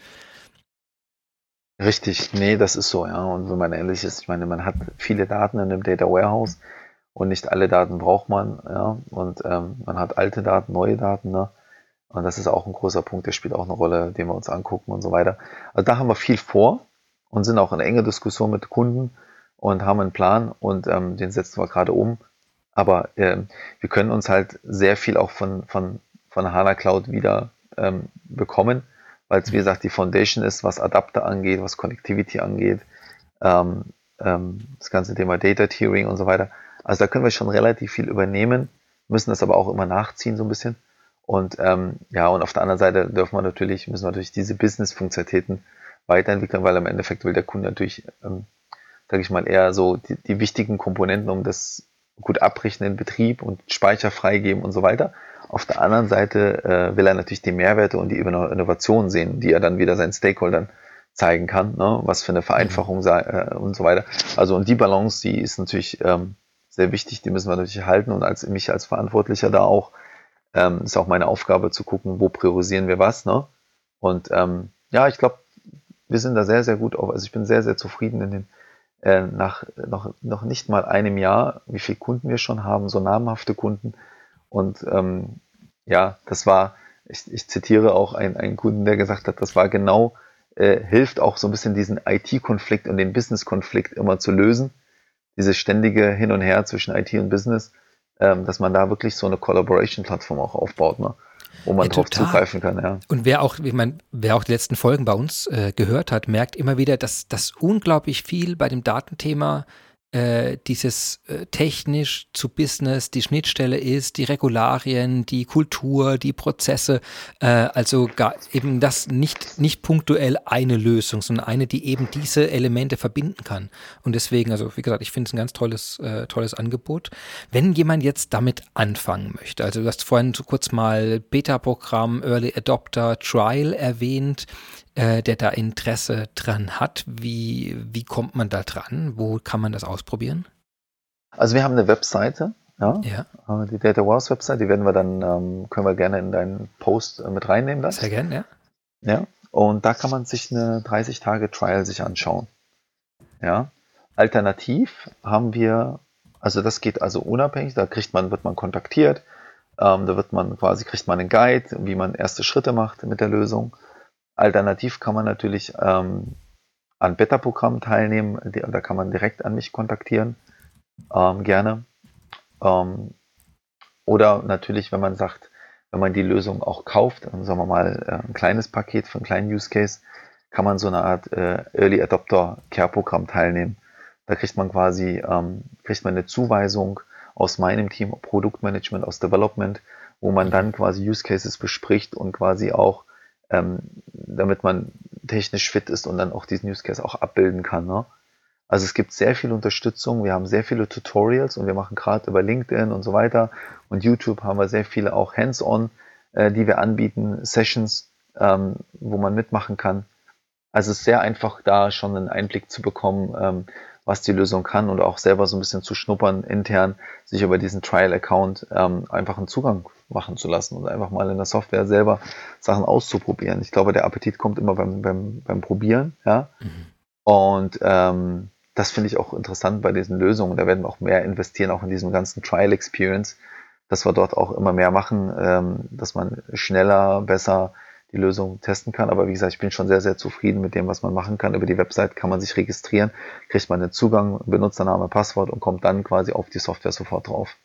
Richtig, nee, das ist so, ja. Und wenn man ehrlich ist, ich meine, man hat viele Daten in einem Data Warehouse und nicht alle Daten braucht man, ja. Und ähm, man hat alte Daten, neue Daten, ne? Und das ist auch ein großer Punkt, der spielt auch eine Rolle, den wir uns angucken und so weiter. Also da haben wir viel vor und sind auch in enger Diskussion mit Kunden und haben einen Plan und ähm, den setzen wir gerade um aber äh, wir können uns halt sehr viel auch von, von, von HANA Cloud wieder ähm, bekommen, weil es, wie gesagt, die Foundation ist, was Adapter angeht, was Connectivity angeht, ähm, ähm, das ganze Thema Data Tiering und so weiter. Also da können wir schon relativ viel übernehmen, müssen das aber auch immer nachziehen so ein bisschen. Und ähm, ja, und auf der anderen Seite dürfen wir natürlich, müssen wir natürlich diese Business-Funktionalitäten weiterentwickeln, weil im Endeffekt will der Kunde natürlich, ähm, sage ich mal, eher so die, die wichtigen Komponenten, um das gut abrichten in Betrieb und Speicher freigeben und so weiter. Auf der anderen Seite äh, will er natürlich die Mehrwerte und die Innovationen sehen, die er dann wieder seinen Stakeholdern zeigen kann, ne? was für eine Vereinfachung mhm. sei äh, und so weiter. Also und die Balance, die ist natürlich ähm, sehr wichtig, die müssen wir natürlich halten und als mich als Verantwortlicher da auch ähm, ist auch meine Aufgabe zu gucken, wo priorisieren wir was. Ne? Und ähm, ja, ich glaube, wir sind da sehr, sehr gut auf. Also ich bin sehr, sehr zufrieden in den äh, nach noch, noch nicht mal einem Jahr, wie viele Kunden wir schon haben, so namhafte Kunden. Und ähm, ja, das war, ich, ich zitiere auch einen, einen Kunden, der gesagt hat, das war genau, äh, hilft auch so ein bisschen diesen IT-Konflikt und den Business-Konflikt immer zu lösen. Diese ständige Hin und Her zwischen IT und Business, ähm, dass man da wirklich so eine Collaboration-Plattform auch aufbaut. Ne? Wo man ja, drauf zugreifen kann. Ja. Und wer auch, ich meine, wer auch die letzten Folgen bei uns äh, gehört hat, merkt immer wieder, dass das unglaublich viel bei dem Datenthema äh, dieses äh, technisch zu Business die Schnittstelle ist, die Regularien, die Kultur, die Prozesse, äh, also gar eben das nicht, nicht punktuell eine Lösung, sondern eine, die eben diese Elemente verbinden kann. Und deswegen, also wie gesagt, ich finde es ein ganz tolles, äh, tolles Angebot. Wenn jemand jetzt damit anfangen möchte, also du hast vorhin so kurz mal Beta-Programm, Early Adopter, Trial erwähnt, äh, der da Interesse dran hat, wie, wie kommt man da dran? Wo kann man das ausprobieren? Also wir haben eine Webseite, ja, ja. Äh, die Data Wars Website, die werden wir dann, ähm, können wir gerne in deinen Post äh, mit reinnehmen. Das. Sehr gerne, ja. Ja, und da kann man sich eine 30 Tage Trial sich anschauen. Ja, alternativ haben wir, also das geht also unabhängig, da kriegt man, wird man kontaktiert, ähm, da wird man quasi, kriegt man einen Guide, wie man erste Schritte macht mit der Lösung. Alternativ kann man natürlich ähm, an Beta-Programmen teilnehmen. Da kann man direkt an mich kontaktieren. Ähm, gerne. Ähm, oder natürlich, wenn man sagt, wenn man die Lösung auch kauft, sagen wir mal äh, ein kleines Paket für einen kleinen Use Case, kann man so eine Art äh, Early Adopter Care Programm teilnehmen. Da kriegt man quasi ähm, kriegt man eine Zuweisung aus meinem Team Produktmanagement, aus Development, wo man dann quasi Use Cases bespricht und quasi auch ähm, damit man technisch fit ist und dann auch diesen Use Case auch abbilden kann. Ne? Also es gibt sehr viel Unterstützung, wir haben sehr viele Tutorials und wir machen gerade über LinkedIn und so weiter und YouTube haben wir sehr viele auch Hands-on, äh, die wir anbieten, Sessions, ähm, wo man mitmachen kann. Also es ist sehr einfach da schon einen Einblick zu bekommen, ähm, was die Lösung kann und auch selber so ein bisschen zu schnuppern intern, sich über diesen Trial-Account ähm, einfach einen Zugang machen zu lassen und einfach mal in der Software selber Sachen auszuprobieren. Ich glaube, der Appetit kommt immer beim, beim, beim Probieren, ja. Mhm. Und ähm, das finde ich auch interessant bei diesen Lösungen. Da werden wir auch mehr investieren, auch in diesem ganzen Trial Experience, dass wir dort auch immer mehr machen, ähm, dass man schneller, besser die Lösung testen kann. Aber wie gesagt, ich bin schon sehr, sehr zufrieden mit dem, was man machen kann. Über die Website kann man sich registrieren, kriegt man einen Zugang, Benutzername, Passwort und kommt dann quasi auf die Software sofort drauf.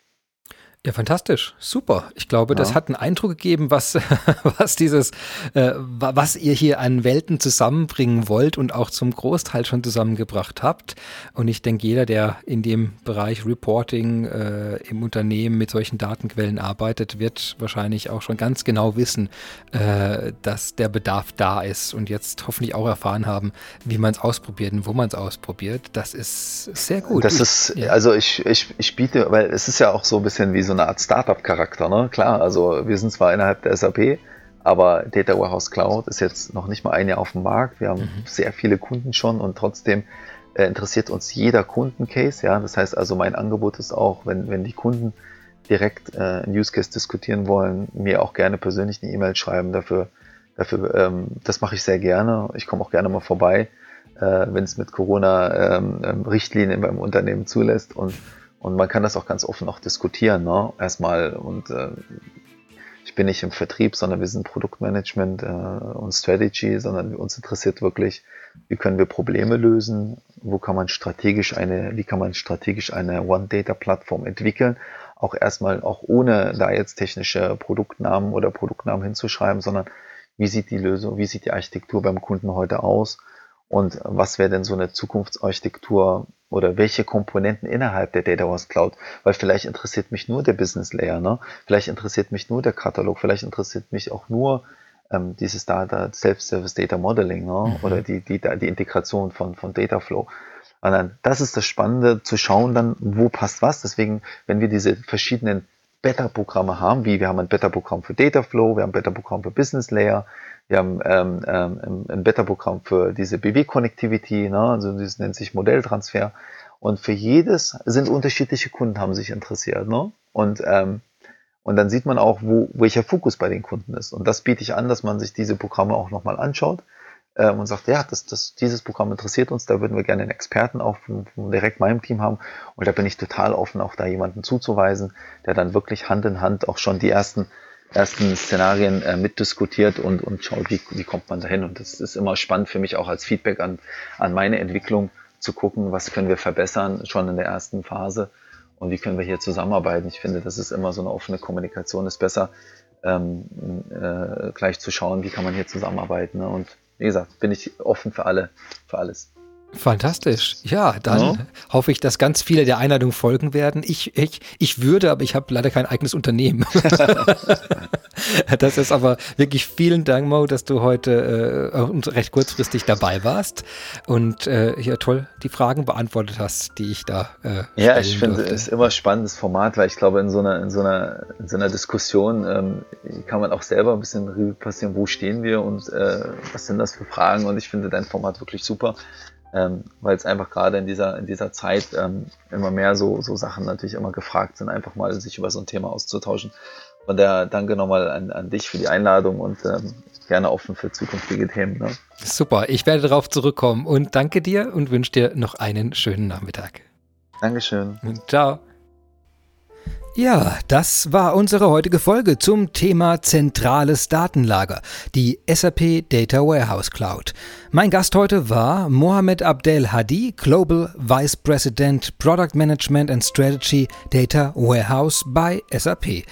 Ja, fantastisch. Super. Ich glaube, ja. das hat einen Eindruck gegeben, was, <laughs> was dieses, äh, was ihr hier an Welten zusammenbringen wollt und auch zum Großteil schon zusammengebracht habt. Und ich denke, jeder, der in dem Bereich Reporting äh, im Unternehmen mit solchen Datenquellen arbeitet, wird wahrscheinlich auch schon ganz genau wissen, äh, dass der Bedarf da ist und jetzt hoffentlich auch erfahren haben, wie man es ausprobiert und wo man es ausprobiert. Das ist sehr gut. Das ist, ja. also ich, ich, ich biete, weil es ist ja auch so ein bisschen wie so eine Art Startup-Charakter. Ne? Klar, also wir sind zwar innerhalb der SAP, aber Data Warehouse Cloud ist jetzt noch nicht mal ein Jahr auf dem Markt. Wir haben mhm. sehr viele Kunden schon und trotzdem äh, interessiert uns jeder Kundencase. Ja? Das heißt also, mein Angebot ist auch, wenn, wenn die Kunden direkt äh, einen Use Case diskutieren wollen, mir auch gerne persönlich eine E-Mail schreiben. Dafür, dafür ähm, das mache ich sehr gerne. Ich komme auch gerne mal vorbei, äh, wenn es mit Corona-Richtlinien ähm, ähm beim Unternehmen zulässt und und man kann das auch ganz offen auch diskutieren, ne? Erstmal. Und äh, ich bin nicht im Vertrieb, sondern wir sind Produktmanagement äh, und Strategy, sondern uns interessiert wirklich, wie können wir Probleme lösen, wo kann man strategisch eine, wie kann man strategisch eine One-Data-Plattform entwickeln, auch erstmal auch ohne da jetzt technische Produktnamen oder Produktnamen hinzuschreiben, sondern wie sieht die Lösung, wie sieht die Architektur beim Kunden heute aus und was wäre denn so eine Zukunftsarchitektur oder welche Komponenten innerhalb der Data Warehouse Cloud, weil vielleicht interessiert mich nur der Business Layer, ne? vielleicht interessiert mich nur der Katalog, vielleicht interessiert mich auch nur ähm, dieses Data Self-Service Data Modeling ne? Mhm. oder die, die, die Integration von, von Data Flow. Und dann, das ist das Spannende, zu schauen dann, wo passt was. Deswegen, wenn wir diese verschiedenen Beta-Programme haben, wie wir haben ein Beta-Programm für Data Flow, wir haben ein Beta-Programm für Business Layer, wir haben ähm, ähm, ein Beta-Programm für diese BW-Connectivity, ne? also das nennt sich Modelltransfer. Und für jedes sind unterschiedliche Kunden haben sich interessiert. Ne? Und, ähm, und dann sieht man auch, wo, welcher Fokus bei den Kunden ist. Und das biete ich an, dass man sich diese Programme auch nochmal anschaut ähm, und sagt, ja, das, das, dieses Programm interessiert uns, da würden wir gerne einen Experten auch von, von direkt meinem Team haben. Und da bin ich total offen, auch da jemanden zuzuweisen, der dann wirklich Hand in Hand auch schon die ersten ersten Szenarien äh, mitdiskutiert und, und schaut, wie, wie kommt man dahin. Und das ist immer spannend für mich auch als Feedback an, an meine Entwicklung zu gucken, was können wir verbessern schon in der ersten Phase und wie können wir hier zusammenarbeiten. Ich finde, das ist immer so eine offene Kommunikation, ist besser, ähm, äh, gleich zu schauen, wie kann man hier zusammenarbeiten. Ne? Und wie gesagt, bin ich offen für alle, für alles. Fantastisch. Ja, dann ja. hoffe ich, dass ganz viele der Einladung folgen werden. Ich, ich, ich würde, aber ich habe leider kein eigenes Unternehmen. <laughs> das ist aber wirklich vielen Dank, Mo, dass du heute äh, recht kurzfristig dabei warst und äh, hier toll die Fragen beantwortet hast, die ich da äh, Ja, ich finde es ist immer ein spannendes Format, weil ich glaube, in so einer, in so einer, in so einer Diskussion ähm, kann man auch selber ein bisschen Revue passieren, wo stehen wir und äh, was sind das für Fragen und ich finde dein Format wirklich super ähm, weil es einfach gerade in dieser, in dieser Zeit ähm, immer mehr so, so Sachen natürlich immer gefragt sind, einfach mal sich über so ein Thema auszutauschen. Von der danke nochmal an, an dich für die Einladung und ähm, gerne offen für zukünftige Themen. Ne? Super, ich werde darauf zurückkommen und danke dir und wünsche dir noch einen schönen Nachmittag. Dankeschön. Ciao. Ja, das war unsere heutige Folge zum Thema zentrales Datenlager, die SAP Data Warehouse Cloud. Mein Gast heute war Mohamed Abdel Hadi, Global Vice President Product Management and Strategy Data Warehouse bei SAP.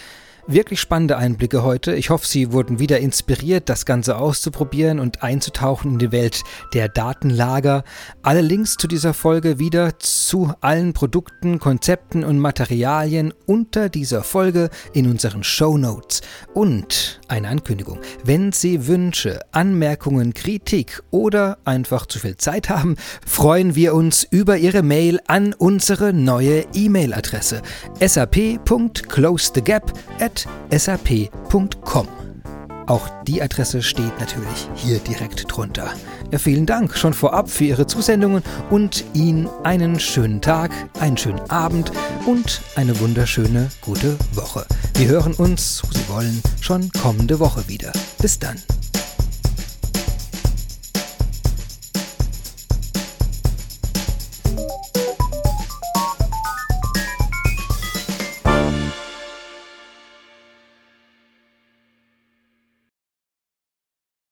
Wirklich spannende Einblicke heute. Ich hoffe, Sie wurden wieder inspiriert, das Ganze auszuprobieren und einzutauchen in die Welt der Datenlager. Alle Links zu dieser Folge wieder zu allen Produkten, Konzepten und Materialien unter dieser Folge in unseren Show Notes. Und eine Ankündigung. Wenn Sie Wünsche, Anmerkungen, Kritik oder einfach zu viel Zeit haben, freuen wir uns über Ihre Mail an unsere neue E-Mail-Adresse sap.closethegap sap.com. Auch die Adresse steht natürlich hier direkt drunter. Vielen Dank schon vorab für Ihre Zusendungen und Ihnen einen schönen Tag, einen schönen Abend und eine wunderschöne gute Woche. Wir hören uns, so Sie wollen, schon kommende Woche wieder. Bis dann.